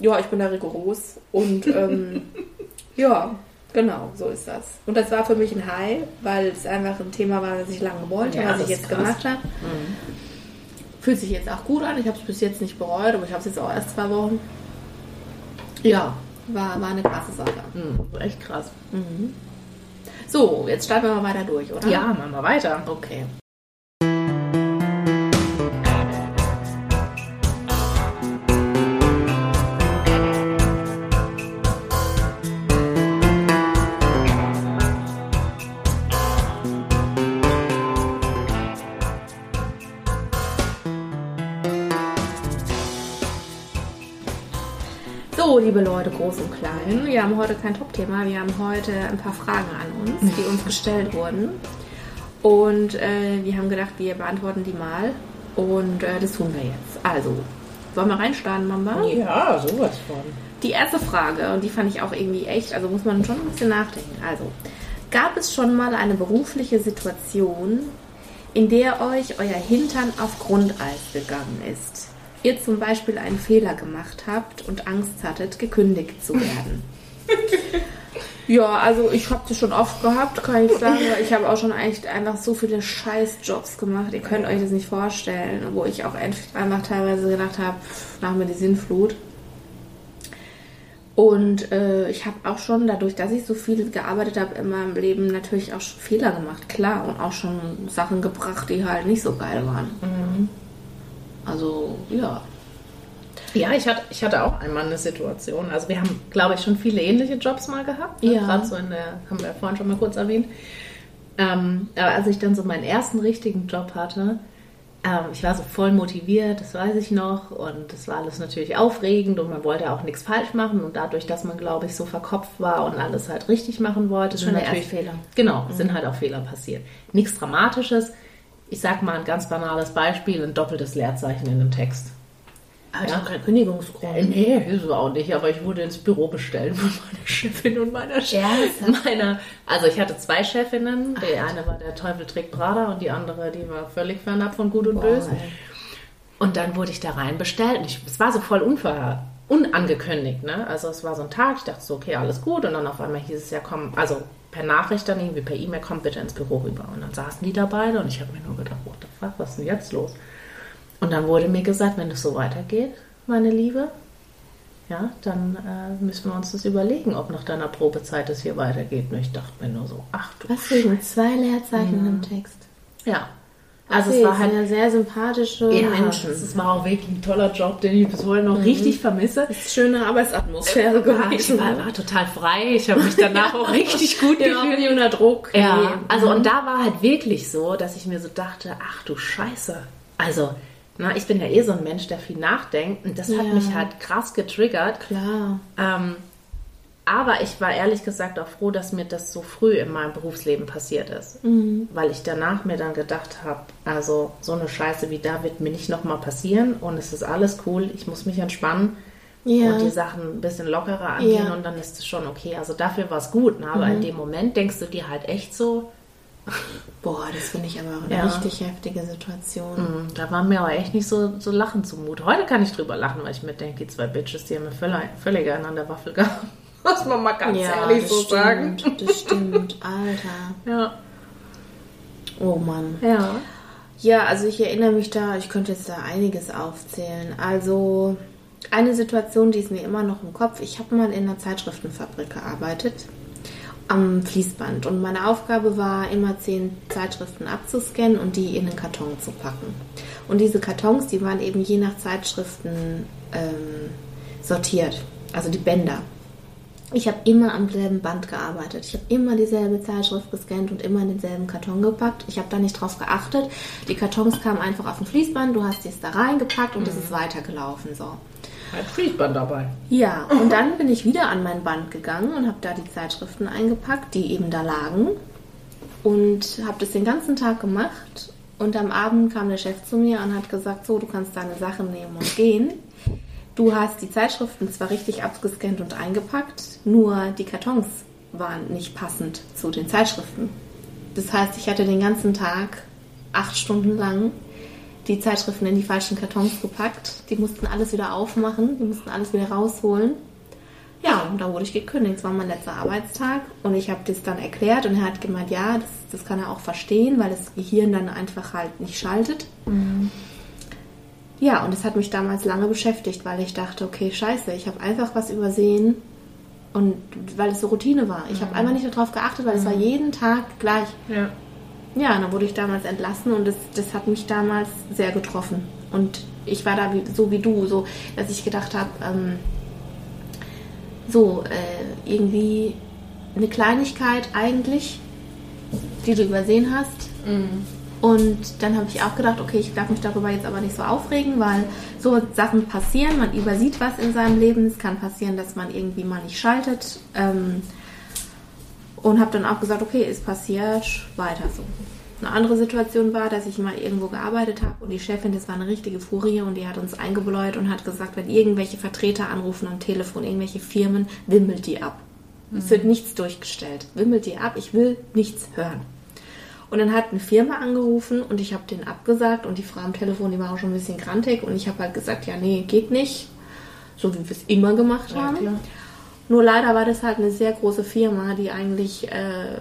S1: Ja, ich bin da rigoros und ähm, *laughs* ja, genau, so ist das. Und das war für mich ein High, weil es einfach ein Thema war, das ich lange wollte,
S2: Ja,
S1: was ich jetzt
S2: krass.
S1: gemacht habe. Fühlt sich jetzt auch gut an. Ich habe es bis jetzt nicht bereut, aber ich habe es jetzt auch erst zwei Wochen. Ja, war, war eine krasse Sache.
S2: Hm, echt krass.
S1: So, jetzt starten wir mal weiter durch, oder?
S2: Ja, machen wir weiter.
S1: Okay. Liebe Leute, groß und klein, wir haben heute kein Top-Thema, wir haben heute ein paar Fragen an uns, die uns gestellt wurden. Und äh, wir haben gedacht, wir beantworten die mal. Und äh, das tun wir jetzt. Also, wollen wir reinstarten, Mamba?
S2: Ja, sowas von.
S1: Die erste Frage, und die fand ich auch irgendwie echt, also muss man schon ein bisschen nachdenken. Also, gab es schon mal eine berufliche Situation, in der euch euer Hintern auf Grundeis gegangen ist? Ihr zum Beispiel einen Fehler gemacht habt und Angst hattet, gekündigt zu werden? *laughs* Ja, also ich habe das schon oft gehabt, kann ich sagen. Ich habe auch schon echt einfach so viele Scheißjobs gemacht. Ihr könnt euch das nicht vorstellen, wo ich auch einfach teilweise gedacht habe, nach mir die Sinnflut. Und äh, ich habe auch schon, dadurch, dass ich so viel gearbeitet habe in meinem Leben, natürlich auch Fehler gemacht, klar. Und auch schon Sachen gebracht, die halt nicht so geil waren.
S2: Mhm.
S1: Also, ja.
S2: Ja, ich hatte, ich hatte auch einmal eine Situation. Also wir haben, glaube ich, schon viele ähnliche Jobs mal gehabt. Ne?
S1: Ja.
S2: Gerade so in der, haben wir ja vorhin schon mal kurz erwähnt. Ähm, aber als ich dann so meinen ersten richtigen Job hatte, ähm, ich war so voll motiviert, das weiß ich noch. Und das war alles natürlich aufregend und man wollte auch nichts falsch machen. Und dadurch, dass man, glaube ich, so verkopft war und alles halt richtig machen wollte,
S1: Schon
S2: sind
S1: der
S2: natürlich
S1: Fehler.
S2: Genau, sind halt auch Fehler passiert. Nichts Dramatisches. Ich sag mal ein ganz banales Beispiel, ein doppeltes Leerzeichen in einem Text.
S1: Aber
S2: Ja.
S1: kein Kündigungsgrund.
S2: Äh, Nee, ist es auch nicht, aber ich wurde ins Büro bestellt von meiner Chefin und meiner Chefin. Meiner, also ich hatte zwei Chefinnen. Die eine war der Teufel trägt Prada und die andere, die war völlig fernab von Gut und Böse. Und dann wurde ich da rein bestellt. Ich, es war so voll unver, unangekündigt. Ne? Also es war so ein Tag, ich dachte so, okay, alles gut. Und dann auf einmal hieß es ja, komm, also per Nachricht dann irgendwie per E-Mail, komm bitte ins Büro rüber. Und dann saßen die da beide und ich habe mir nur gedacht, what the fuck, was ist denn jetzt los? Und dann wurde mir gesagt, wenn es so weitergeht, meine Liebe, ja, dann äh, müssen wir uns das überlegen, ob nach deiner Probezeit es hier weitergeht. Und ich dachte mir nur so, ach du
S1: Was wegen zwei Leerzeichen im Text?
S2: Ja. Also
S1: Okay,
S2: es war halt
S1: ja sehr sympathische
S2: ja,
S1: Menschen.
S2: Es war auch wirklich ein toller Job, den ich bis heute noch richtig vermisse.
S1: Das ist schöne Arbeitsatmosphäre
S2: Ja, ich war, war total frei. Ich habe mich danach *laughs* auch richtig gut
S1: ja,
S2: gefühlt.
S1: nie unter Druck.
S2: Ja,
S1: Nee.
S2: also und da war halt wirklich so, dass ich mir so dachte, ach du Scheiße. Also, na, ich bin ja eh so ein Mensch, der viel nachdenkt und das hat
S1: Ja.
S2: mich halt krass getriggert.
S1: Klar.
S2: Ähm, aber ich war ehrlich gesagt auch froh, dass mir das so früh in meinem Berufsleben passiert ist. Weil ich danach mir dann gedacht habe, also so eine Scheiße wie da wird mir nicht nochmal passieren und es ist alles cool, ich muss mich entspannen
S1: Ja.
S2: und die Sachen ein bisschen lockerer angehen
S1: Ja.
S2: und dann ist es schon okay. Also dafür war es gut, ne? aber in dem Moment denkst du dir halt echt so,
S1: Boah, das finde ich aber auch eine
S2: Ja.
S1: richtig heftige Situation.
S2: hm, da war mir aber echt nicht so, so lachen zumut. Heute kann ich drüber lachen, weil ich mir denke, die zwei Bitches, die haben mir völlig, völlig an der Waffel gehabt. Muss man mal ganz ehrlich
S1: das
S2: so sagen.
S1: stimmt. Das stimmt, Alter.
S2: Ja.
S1: Oh Mann.
S2: Ja.
S1: Ja, also ich erinnere mich da, ich könnte jetzt da einiges aufzählen. Also eine Situation, die ist mir immer noch im Kopf. Ich habe mal in einer Zeitschriftenfabrik gearbeitet am Fließband und meine Aufgabe war immer zehn Zeitschriften abzuscannen und die in einen Karton zu packen. Und diese Kartons, die waren eben je nach Zeitschriften ähm, sortiert, also die Bänder. Ich habe immer am selben Band gearbeitet. Ich habe immer dieselbe Zeitschrift gescannt und immer in denselben Karton gepackt. Ich habe da nicht drauf geachtet. Die Kartons kamen einfach auf dem Fließband, du hast es da reingepackt und es ist weitergelaufen. So.
S2: Hat Fließband dabei.
S1: Ja, und dann bin ich wieder an mein Band gegangen und habe da die Zeitschriften eingepackt, die eben da lagen. Und habe das den ganzen Tag gemacht. Und am Abend kam der Chef zu mir und hat gesagt, so, du kannst deine Sachen nehmen und gehen. Du hast die Zeitschriften zwar richtig abgescannt und eingepackt, nur die Kartons waren nicht passend zu den Zeitschriften. Das heißt, ich hatte den ganzen Tag, acht Stunden lang, die Zeitschriften in die falschen Kartons gepackt. Die mussten alles wieder aufmachen, die mussten alles wieder rausholen. Ja, und da wurde ich gekündigt. Es war mein letzter Arbeitstag und ich habe das dann erklärt und er hat gemeint, ja, das, das kann er auch verstehen, weil das Gehirn dann einfach halt nicht schaltet. Ja, und das hat mich damals lange beschäftigt, weil ich dachte, okay, scheiße, ich habe einfach was übersehen und weil es so Routine war. Ich habe einfach nicht darauf geachtet, weil es war jeden Tag gleich.
S2: Ja.
S1: Ja, und dann wurde ich damals entlassen und das, das hat mich damals sehr getroffen. Und ich war da wie, so wie du, so, dass ich gedacht habe, ähm, so, äh, irgendwie eine Kleinigkeit eigentlich, die du übersehen hast. Und dann habe ich auch gedacht, okay, ich darf mich darüber jetzt aber nicht so aufregen, weil so Sachen passieren, man übersieht was in seinem Leben. Es kann passieren, dass man irgendwie mal nicht schaltet. Ähm, und habe dann auch gesagt, okay, ist passiert, weiter so. Eine andere Situation war, dass ich mal irgendwo gearbeitet habe und die Chefin, das war eine richtige Furie und die hat uns eingebläut und hat gesagt, wenn irgendwelche Vertreter anrufen am Telefon, irgendwelche Firmen, wimmelt die ab. Es wird nichts durchgestellt. Wimmelt die ab, ich will nichts hören. Und dann hat eine Firma angerufen und ich habe den abgesagt und die Frau am Telefon, die war auch schon ein bisschen grantig und ich habe halt gesagt, ja, nee, geht nicht. So wie wir es immer gemacht
S2: Ja,
S1: haben.
S2: klar.
S1: Nur leider war das halt eine sehr große Firma, die eigentlich äh,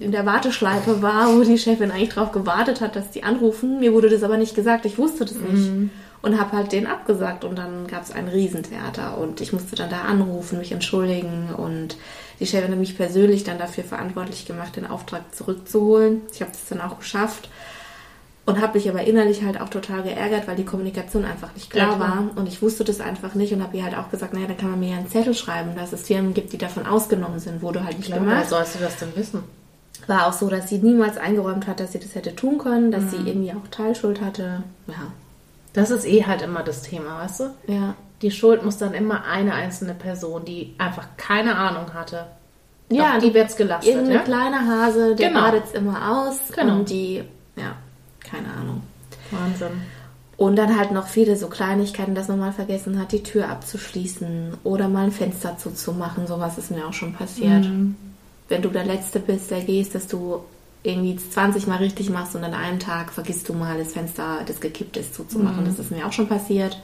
S1: in der Warteschleife war, wo die Chefin eigentlich drauf gewartet hat, dass die anrufen. Mir wurde das aber nicht gesagt, ich wusste das nicht. und habe halt den abgesagt und dann gab es ein Riesentheater und ich musste dann da anrufen, mich entschuldigen und die Chefin hat mich persönlich dann dafür verantwortlich gemacht, den Auftrag zurückzuholen. Ich habe das dann auch geschafft und habe mich aber innerlich halt auch total geärgert, weil die Kommunikation einfach nicht klar,
S2: Ja, klar.
S1: war und ich wusste das einfach nicht und habe ihr halt auch gesagt, naja, dann kann man mir ja einen Zettel schreiben, dass es Firmen gibt, die davon ausgenommen sind, wurde halt nicht
S2: Woher
S1: gemacht
S2: sollst du das denn wissen?
S1: war auch so, dass sie niemals eingeräumt hat, dass sie das hätte tun können, dass
S2: Mhm.
S1: sie irgendwie auch Teilschuld hatte. Ja,
S2: Das ist eh halt immer das Thema, weißt du?
S1: ja.
S2: Die Schuld muss dann immer eine einzelne Person, die einfach keine Ahnung hatte.
S1: Ja,
S2: die wird's gelastet,
S1: Irgendeine
S2: ja?
S1: kleine Hase, der
S2: Genau.
S1: badet's immer aus
S2: Genau.
S1: und die, ja, keine Ahnung.
S2: Wahnsinn.
S1: Und dann halt noch viele so Kleinigkeiten, dass man mal vergessen hat, die Tür abzuschließen oder mal ein Fenster zuzumachen. Sowas ist mir auch schon passiert.
S2: Mhm.
S1: Wenn du der Letzte bist, der gehst, dass du irgendwie 20 Mal richtig machst und an einem Tag vergisst du mal das Fenster, das gekippt ist, zuzumachen. Das ist mir auch schon passiert.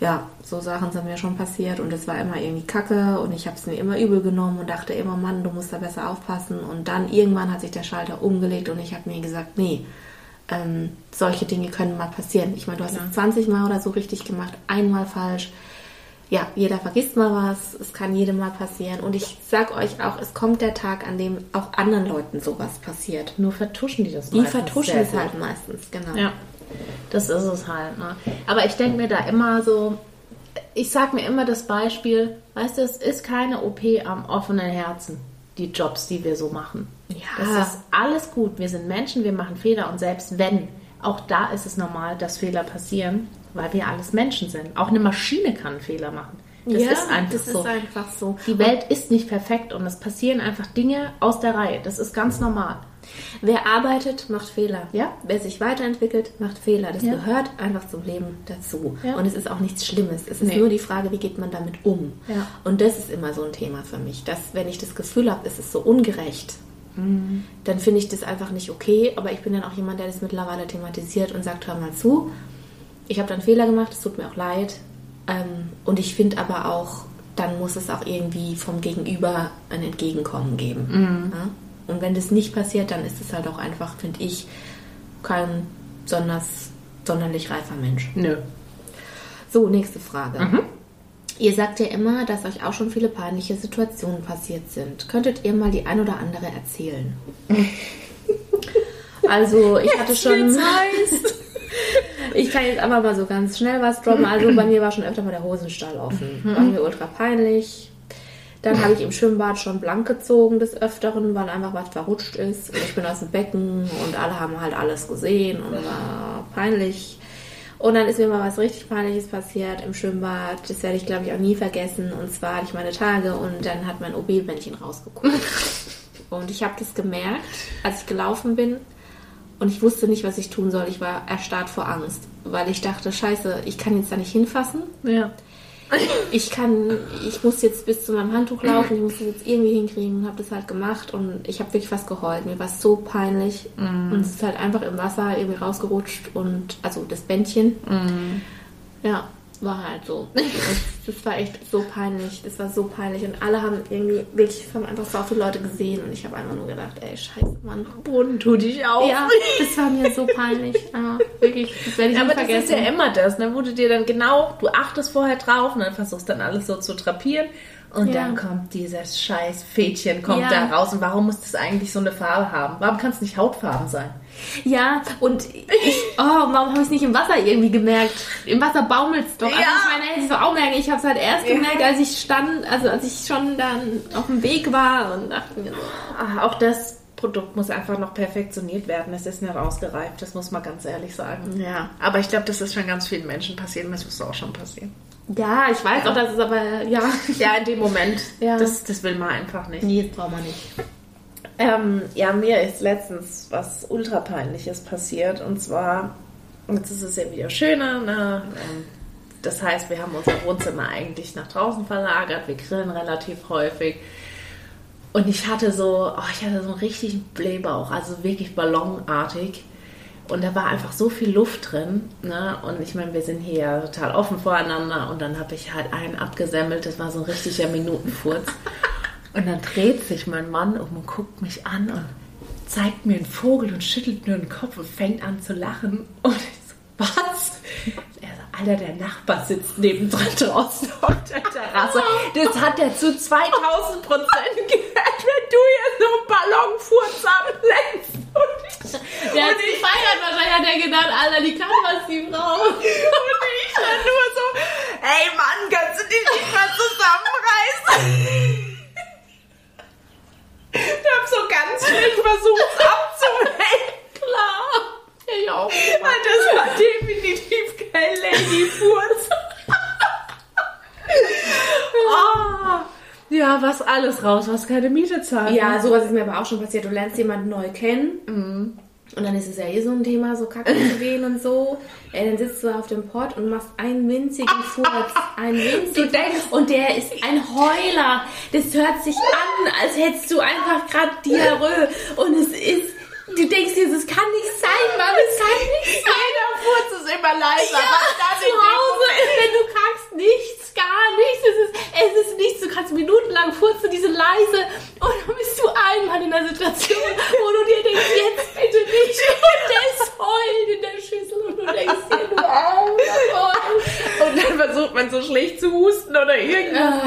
S1: Ja, so Sachen sind mir schon passiert und es war immer irgendwie kacke und ich habe es mir immer übel genommen und dachte immer, Mann, du musst da besser aufpassen. Und dann irgendwann hat sich der Schalter umgelegt und ich habe mir gesagt, nee, ähm, solche Dinge können mal passieren. Ich meine, du hast
S2: Ja.
S1: es 20 Mal oder so richtig gemacht, einmal falsch. Ja, jeder vergisst mal was, es kann jedem mal passieren. Und ich sag euch auch, es kommt der Tag, an dem auch anderen Leuten sowas passiert.
S2: Nur vertuschen die das
S1: Die vertuschen es halt meistens, genau.
S2: Ja, das ist es halt. Ne? Aber ich denke mir da immer so, ich sag mir immer das Beispiel, weißt du, es ist keine OP am offenen Herzen, die Jobs, die wir so machen.
S1: Ja.
S2: Das ist alles gut. Wir sind Menschen, wir machen Fehler und selbst wenn, auch da ist es normal, dass Fehler passieren, weil wir alles Menschen sind. Auch eine Maschine kann Fehler machen. Das
S1: ja,
S2: ist einfach
S1: das
S2: so.
S1: ist einfach so.
S2: die Welt ist nicht perfekt und es passieren einfach Dinge aus der Reihe. Das ist ganz normal.
S1: Wer arbeitet, macht Fehler.
S2: Ja.
S1: Wer sich weiterentwickelt, macht Fehler. Das
S2: Ja.
S1: gehört einfach zum Leben dazu.
S2: Ja.
S1: Und es ist auch nichts Schlimmes. Es ist
S2: Nee.
S1: nur die Frage, wie geht man damit um.
S2: Ja.
S1: Und das ist immer so ein Thema für mich. Dass, wenn ich das Gefühl habe, es ist so ungerecht,
S2: Mhm.
S1: dann finde ich das einfach nicht okay. Aber ich bin dann auch jemand, der das mittlerweile thematisiert und sagt, hör mal zu. Ich habe da einen Fehler gemacht, es tut mir auch leid. Ähm, und ich finde aber auch, dann muss es auch irgendwie vom Gegenüber ein Entgegenkommen geben. Ja? Und wenn das nicht passiert, dann ist es halt auch einfach, finde ich, kein besonders sonderlich reifer Mensch.
S2: Nö.
S1: So, nächste Frage. Ihr sagt ja immer, dass euch auch schon viele peinliche Situationen passiert sind. Könntet ihr mal die ein oder andere erzählen? *laughs* Also, ich hatte schon. *laughs* Ich kann jetzt einfach mal so ganz schnell was droppen. Also bei mir war schon öfter mal der Hosenstall offen. War mir ultra peinlich. Dann habe ich im Schwimmbad schon blank gezogen des Öfteren, weil einfach was verrutscht ist. Und ich bin aus dem Becken und alle haben halt alles gesehen und war peinlich. Und dann ist mir mal was richtig Peinliches passiert im Schwimmbad. Das werde ich, glaube ich, auch nie vergessen. Und zwar hatte ich meine Tage und dann hat mein OB-Bändchen rausgeguckt. *laughs* Und ich habe das gemerkt, als ich gelaufen bin. Und ich wusste nicht, was ich tun soll. Ich war erstarrt vor Angst, weil ich dachte, scheiße, ich kann jetzt da nicht hinfassen.
S2: Ja.
S1: Ich kann, ich muss jetzt bis zu meinem Handtuch laufen, ich muss das jetzt irgendwie hinkriegen und habe das halt gemacht und ich habe wirklich fast geheult. Mir war es so peinlich und es ist halt einfach im Wasser irgendwie rausgerutscht und, also das Bändchen. Ja, war halt so. Das, *laughs* das war echt so peinlich. Das war so peinlich und alle haben irgendwie, wirklich, haben einfach so viele Leute gesehen und ich habe einfach nur gedacht, ey, scheiße, Mann.
S2: Boden tut dich auf.
S1: Ja, das war mir so peinlich. Ja, wirklich, das werde ich
S2: Ja,
S1: nicht
S2: aber das
S1: vergessen.
S2: ist ja immer das, ne? wo du dir dann genau, du achtest vorher drauf und dann versuchst dann alles so zu trapieren und
S1: Ja.
S2: dann kommt dieses scheiß Fädchen kommt
S1: Ja.
S2: da raus und warum muss das eigentlich so eine Farbe haben? Warum kann es nicht Hautfarben sein?
S1: Ja, und ich, oh, warum habe ich es nicht im Wasser irgendwie gemerkt? Im Wasser baumelt es doch. Also
S2: Ja.
S1: ich meine, hätte ich es auch merken. Ich habe es halt erst
S2: Ja.
S1: gemerkt, als ich stand, also als ich schon dann auf dem Weg war und dachte mir so,
S2: Ah, auch das Produkt muss einfach noch perfektioniert werden. Es ist nicht ausgereift, das muss man ganz ehrlich sagen.
S1: ja.
S2: Aber ich glaube, das ist schon ganz vielen Menschen passiert und das muss auch schon passieren.
S1: Ja, ich weiß auch, dass es aber, ja.
S2: Ja, in dem Moment,
S1: Ja.
S2: das, das will man einfach nicht.
S1: Nee, das braucht man nicht.
S2: Ähm, ja, mir ist letztens was ultra peinliches passiert und zwar, jetzt ist es ja wieder schöner, ne? Ähm, Das heißt, wir haben unser Wohnzimmer eigentlich nach draußen verlagert, wir grillen relativ häufig. Und ich hatte so, oh, ich hatte so einen richtigen Blähbauch, also wirklich ballonartig. Und da war einfach so viel Luft drin. Ne? Und ich meine, wir sind hier ja total offen voreinander. Und dann habe ich halt einen abgesemmelt. Das war so ein richtiger Minutenfurz. Und dann dreht sich mein Mann um und guckt mich an und zeigt mir einen Vogel und schüttelt nur den Kopf und fängt an zu lachen. Und ich so, was? Alter, der Nachbar sitzt nebendran draußen auf der Terrasse. Das hat er zu 2000 Prozent gehört, wenn du jetzt noch einen Ballonfurz ablässt.
S1: Der hat sich feiert wahrscheinlich, hat er gedacht, Alter, die kann was, die Frau.
S2: Und ganz schlecht versucht, es abzuwenden.
S1: Klar. Ich auch.
S2: Das war definitiv kein Ladyfurz. oh. Ja, was alles raus, was keine Miete zahlt.
S1: Ja, sowas ist mir aber auch schon passiert. Du lernst jemanden neu kennen. Und dann ist es ja eh so ein Thema, so kacken zu *laughs* gehen und so. Ey, dann sitzt du auf dem Pott und machst einen winzigen *laughs* Furz. Einen winzigen Und der ist ein Heuler. Das hört sich an, als hättest du einfach gerade Diarrhoe. Und es ist, du denkst dir, das kann nicht sein, Mann, das kann nicht sein.
S2: Jeder Furz ist immer leiser.
S1: Ja, zu Hause, wenn du kackst, nichts, gar nichts. Es ist, es ist nichts. Du kannst minutenlang furzen, diese leise. Und dann bist du einmal in der Situation, wo du dir denkst, jetzt bitte nicht. Und ist heulend in der Schüssel. Und du denkst dir, du oh,
S2: Und dann versucht man so schlecht zu husten oder irgendwas.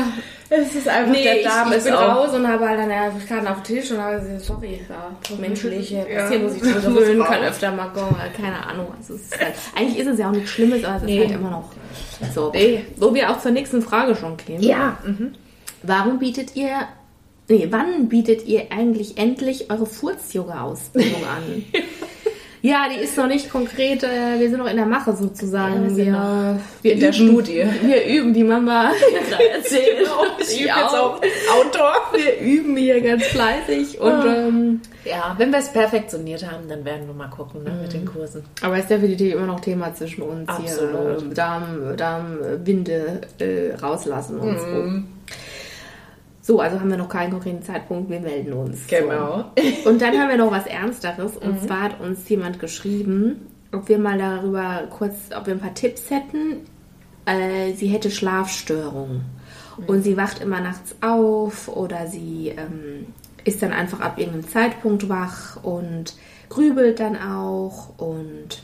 S2: Es ist einfach,
S1: Nee,
S2: der
S1: ich,
S2: Darm
S1: ich
S2: ist
S1: bin
S2: auch.
S1: raus und habe halt dann ja, Karten auf den Tisch und habe gesagt, sorry, ja, menschlich, ja. Hier muss ich *laughs* dran gewöhnen, kann öfter mal kommen, keine Ahnung. Also ist halt, eigentlich ist es ja auch nichts Schlimmes, aber es
S2: Nee.
S1: ist halt immer noch so.
S2: Nee.
S1: Wo wir auch zur nächsten Frage schon kämen.
S2: Ja. Mhm.
S1: Warum bietet ihr, nee, wann bietet ihr eigentlich endlich eure Furz-Yoga-Ausbildung an? *laughs* ja, die ist noch nicht konkret, äh, wir sind noch in der Mache sozusagen.
S2: Ja, wir
S1: wir, wir
S2: in der
S1: üben,
S2: Studie.
S1: Wir üben, wie Mama *laughs* erzählt. *laughs*
S2: Genau, ich übe jetzt auch Outdoor.
S1: Wir üben hier ganz fleißig und
S2: Ah.
S1: ähm,
S2: Ja, wenn wir es perfektioniert haben, dann werden wir mal gucken ne, mit den Kursen.
S1: aber es ist definitiv immer noch Thema zwischen uns
S2: Absolut.
S1: hier. Darm, Darmwinde äh, rauslassen und.
S2: Mhm.
S1: So, also haben wir noch keinen konkreten Zeitpunkt, wir melden uns.
S2: Genau.
S1: So. Und dann haben wir noch was Ernsteres. Und zwar hat uns jemand geschrieben, ob wir mal darüber kurz, ob wir ein paar Tipps hätten. Äh, sie hätte Schlafstörungen. Und sie wacht immer nachts auf oder sie ähm, ist dann einfach ab irgendeinem Zeitpunkt wach und grübelt dann auch und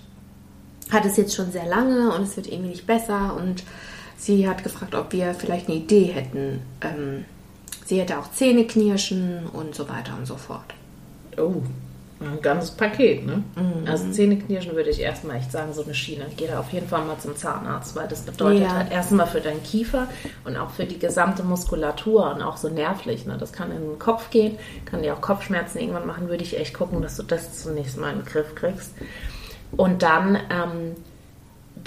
S1: hat es jetzt schon sehr lange und es wird irgendwie nicht besser und sie hat gefragt, ob wir vielleicht eine Idee hätten. Ähm, sie hätte auch Zähneknirschen und so weiter und so fort.
S2: Oh, ein ganzes Paket, ne? Also Zähneknirschen würde ich erstmal echt sagen, so eine Schiene. Geh da auf jeden Fall mal zum Zahnarzt, weil das bedeutet
S1: Ja.
S2: halt erstmal für deinen Kiefer und auch für die gesamte Muskulatur und auch so nervlich. Ne? Das kann in den Kopf gehen, kann dir auch Kopfschmerzen irgendwann machen. Würde ich echt gucken, dass du das zunächst mal in den Griff kriegst. Und dann ähm,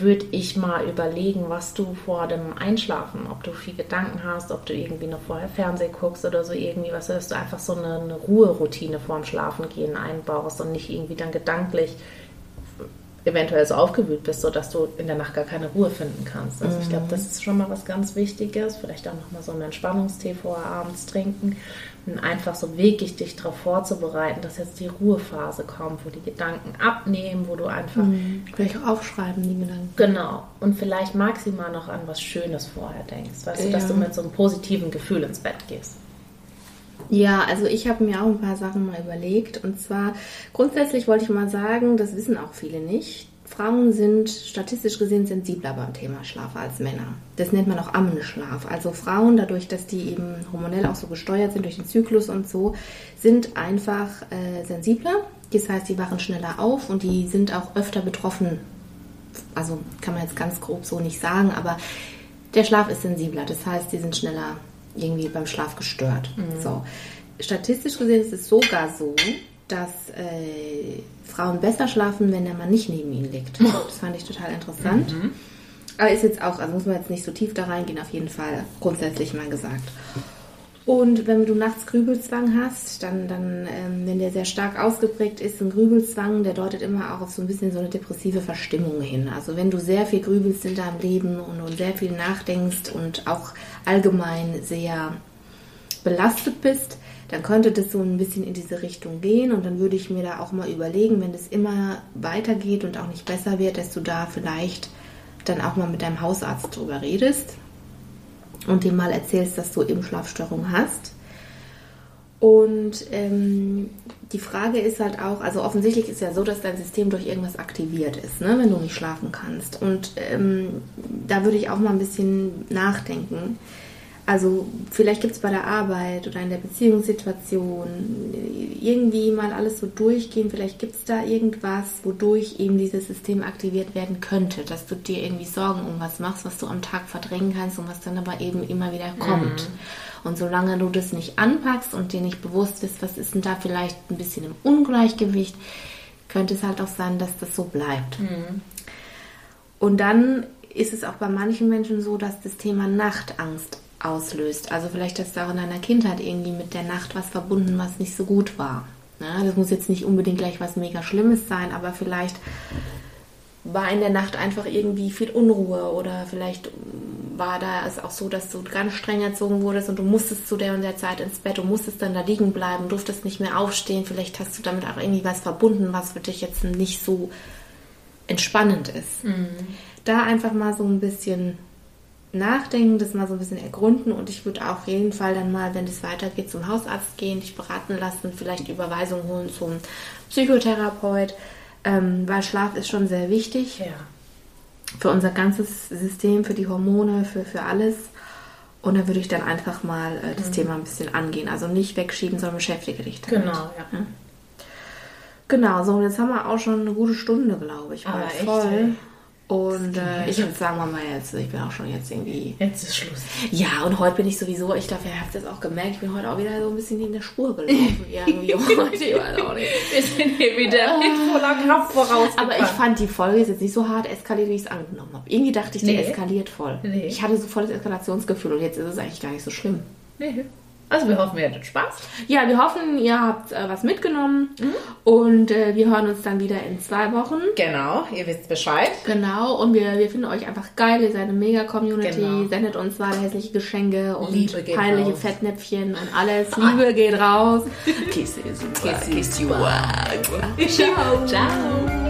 S2: würde ich mal überlegen, was du vor dem Einschlafen, ob du viel Gedanken hast, ob du irgendwie noch vorher Fernsehen guckst oder so irgendwie, was dass du einfach so eine, eine Ruheroutine vorm Schlafengehen einbaust und nicht irgendwie dann gedanklich eventuell so aufgewühlt bist, sodass du in der Nacht gar keine Ruhe finden kannst. Also ich glaube, das ist schon mal was ganz Wichtiges. Vielleicht auch noch mal so einen Entspannungstee vorher abends trinken und einfach so wirklich dich darauf vorzubereiten, dass jetzt die Ruhephase kommt, wo die Gedanken abnehmen, wo du einfach
S1: Vielleicht auch aufschreiben, die Gedanken.
S2: Genau. Und vielleicht maximal noch an was Schönes vorher denkst. Weißt du, dass
S1: Ja.
S2: du mit so einem positiven Gefühl ins Bett gehst.
S1: Ja, also ich habe mir auch ein paar Sachen mal überlegt. Und zwar, grundsätzlich wollte ich mal sagen, das wissen auch viele nicht. Frauen sind statistisch gesehen sensibler beim Thema Schlaf als Männer. Das nennt man auch Ammenschlaf. Also Frauen, dadurch, dass die eben hormonell auch so gesteuert sind durch den Zyklus und so, sind einfach äh, sensibler. Das heißt, die wachen schneller auf und die sind auch öfter betroffen. Also kann man jetzt ganz grob so nicht sagen, aber der Schlaf ist sensibler. Das heißt, die sind schneller irgendwie beim Schlaf gestört. So. Statistisch gesehen ist es sogar so, dass äh, Frauen besser schlafen, wenn der Mann nicht neben ihnen liegt. Das fand ich total interessant. Aber ist jetzt auch, also muss man jetzt nicht so tief da reingehen, auf jeden Fall grundsätzlich mal gesagt. Und wenn du nachts Grübelzwang hast, dann, dann ähm, wenn der sehr stark ausgeprägt ist, ein Grübelzwang, der deutet immer auch auf so ein bisschen so eine depressive Verstimmung hin. Also wenn du sehr viel grübelst in deinem Leben und, und sehr viel nachdenkst und auch allgemein sehr belastet bist, dann könnte das so ein bisschen in diese Richtung gehen und dann würde ich mir da auch mal überlegen, wenn das immer weitergeht und auch nicht besser wird, dass du da vielleicht dann auch mal mit deinem Hausarzt drüber redest und dem mal erzählst, dass du eben Schlafstörungen hast. Und ähm, die Frage ist halt auch, also offensichtlich ist ja so, dass dein System durch irgendwas aktiviert ist, ne, wenn du nicht schlafen kannst. Und ähm, da würde ich auch mal ein bisschen nachdenken. Also vielleicht gibt es bei der Arbeit oder in der Beziehungssituation irgendwie mal alles so durchgehen. Vielleicht gibt es da irgendwas, wodurch eben dieses System aktiviert werden könnte, dass du dir irgendwie Sorgen um was machst, was du am Tag verdrängen kannst und was dann aber eben immer wieder kommt. Mhm. Und solange du das nicht anpackst und dir nicht bewusst bist, was ist denn da vielleicht ein bisschen im Ungleichgewicht, könnte es halt auch sein, dass das so bleibt. Mhm. Und dann ist es auch bei manchen Menschen so, dass das Thema Nachtangst auslöst. Also vielleicht hast du auch in deiner Kindheit irgendwie mit der Nacht was verbunden, was nicht so gut war. Ja, das muss jetzt nicht unbedingt gleich was mega Schlimmes sein, aber vielleicht war in der Nacht einfach irgendwie viel Unruhe oder vielleicht war da es auch so, dass du ganz streng erzogen wurdest und du musstest zu der und der Zeit ins Bett, du musstest dann da liegen bleiben, durftest nicht mehr aufstehen. Vielleicht hast du damit auch irgendwie was verbunden, was für dich jetzt nicht so entspannend ist. Mhm. Da einfach mal so ein bisschen nachdenken, das mal so ein bisschen ergründen und ich würde auf jeden Fall dann mal, wenn es weitergeht, zum Hausarzt gehen, dich beraten lassen, vielleicht Überweisung holen zum Psychotherapeut, ähm, weil Schlaf ist schon sehr wichtig
S2: ja.
S1: für unser ganzes System, für die Hormone, für, für alles. Und da würde ich dann einfach mal äh, das mhm. Thema ein bisschen angehen. Also nicht wegschieben, sondern beschäftige dich
S2: damit. Genau, ja. ja.
S1: Genau, so und jetzt haben wir auch schon eine gute Stunde, glaube ich.
S2: Aber voll. Echt,
S1: und äh, ich würde sagen, wir mal jetzt, ich bin auch schon jetzt irgendwie.
S2: Jetzt ist Schluss.
S1: Ja, und heute bin ich sowieso, ich glaube, ihr habt es auch gemerkt, ich bin heute auch wieder so ein bisschen in der Spur gelaufen. *laughs* irgendwie heute, ich weiß auch nicht.
S2: Wir sind hier wieder mit voller Kraft voraus.
S1: Aber ich fand die Folge ist jetzt nicht so hart eskaliert, wie ich es angenommen habe. Irgendwie dachte ich, die nee. eskaliert voll. Nee. Ich hatte so volles Eskalationsgefühl und jetzt ist es eigentlich gar nicht so schlimm.
S2: Nee. Also wir hoffen, ihr hattet Spaß.
S1: Ja, wir hoffen, ihr habt äh, was mitgenommen mhm. und äh, wir hören uns dann wieder in zwei Wochen.
S2: Genau, ihr wisst Bescheid.
S1: Genau, und wir, wir finden euch einfach geil. Ihr seid eine mega Community. Genau. Sendet uns wahre hässliche Geschenke und peinliche raus. Fettnäpfchen und alles. Liebe geht raus.
S2: Kisses. *laughs*
S1: Kiss you. Ciao. Ciao.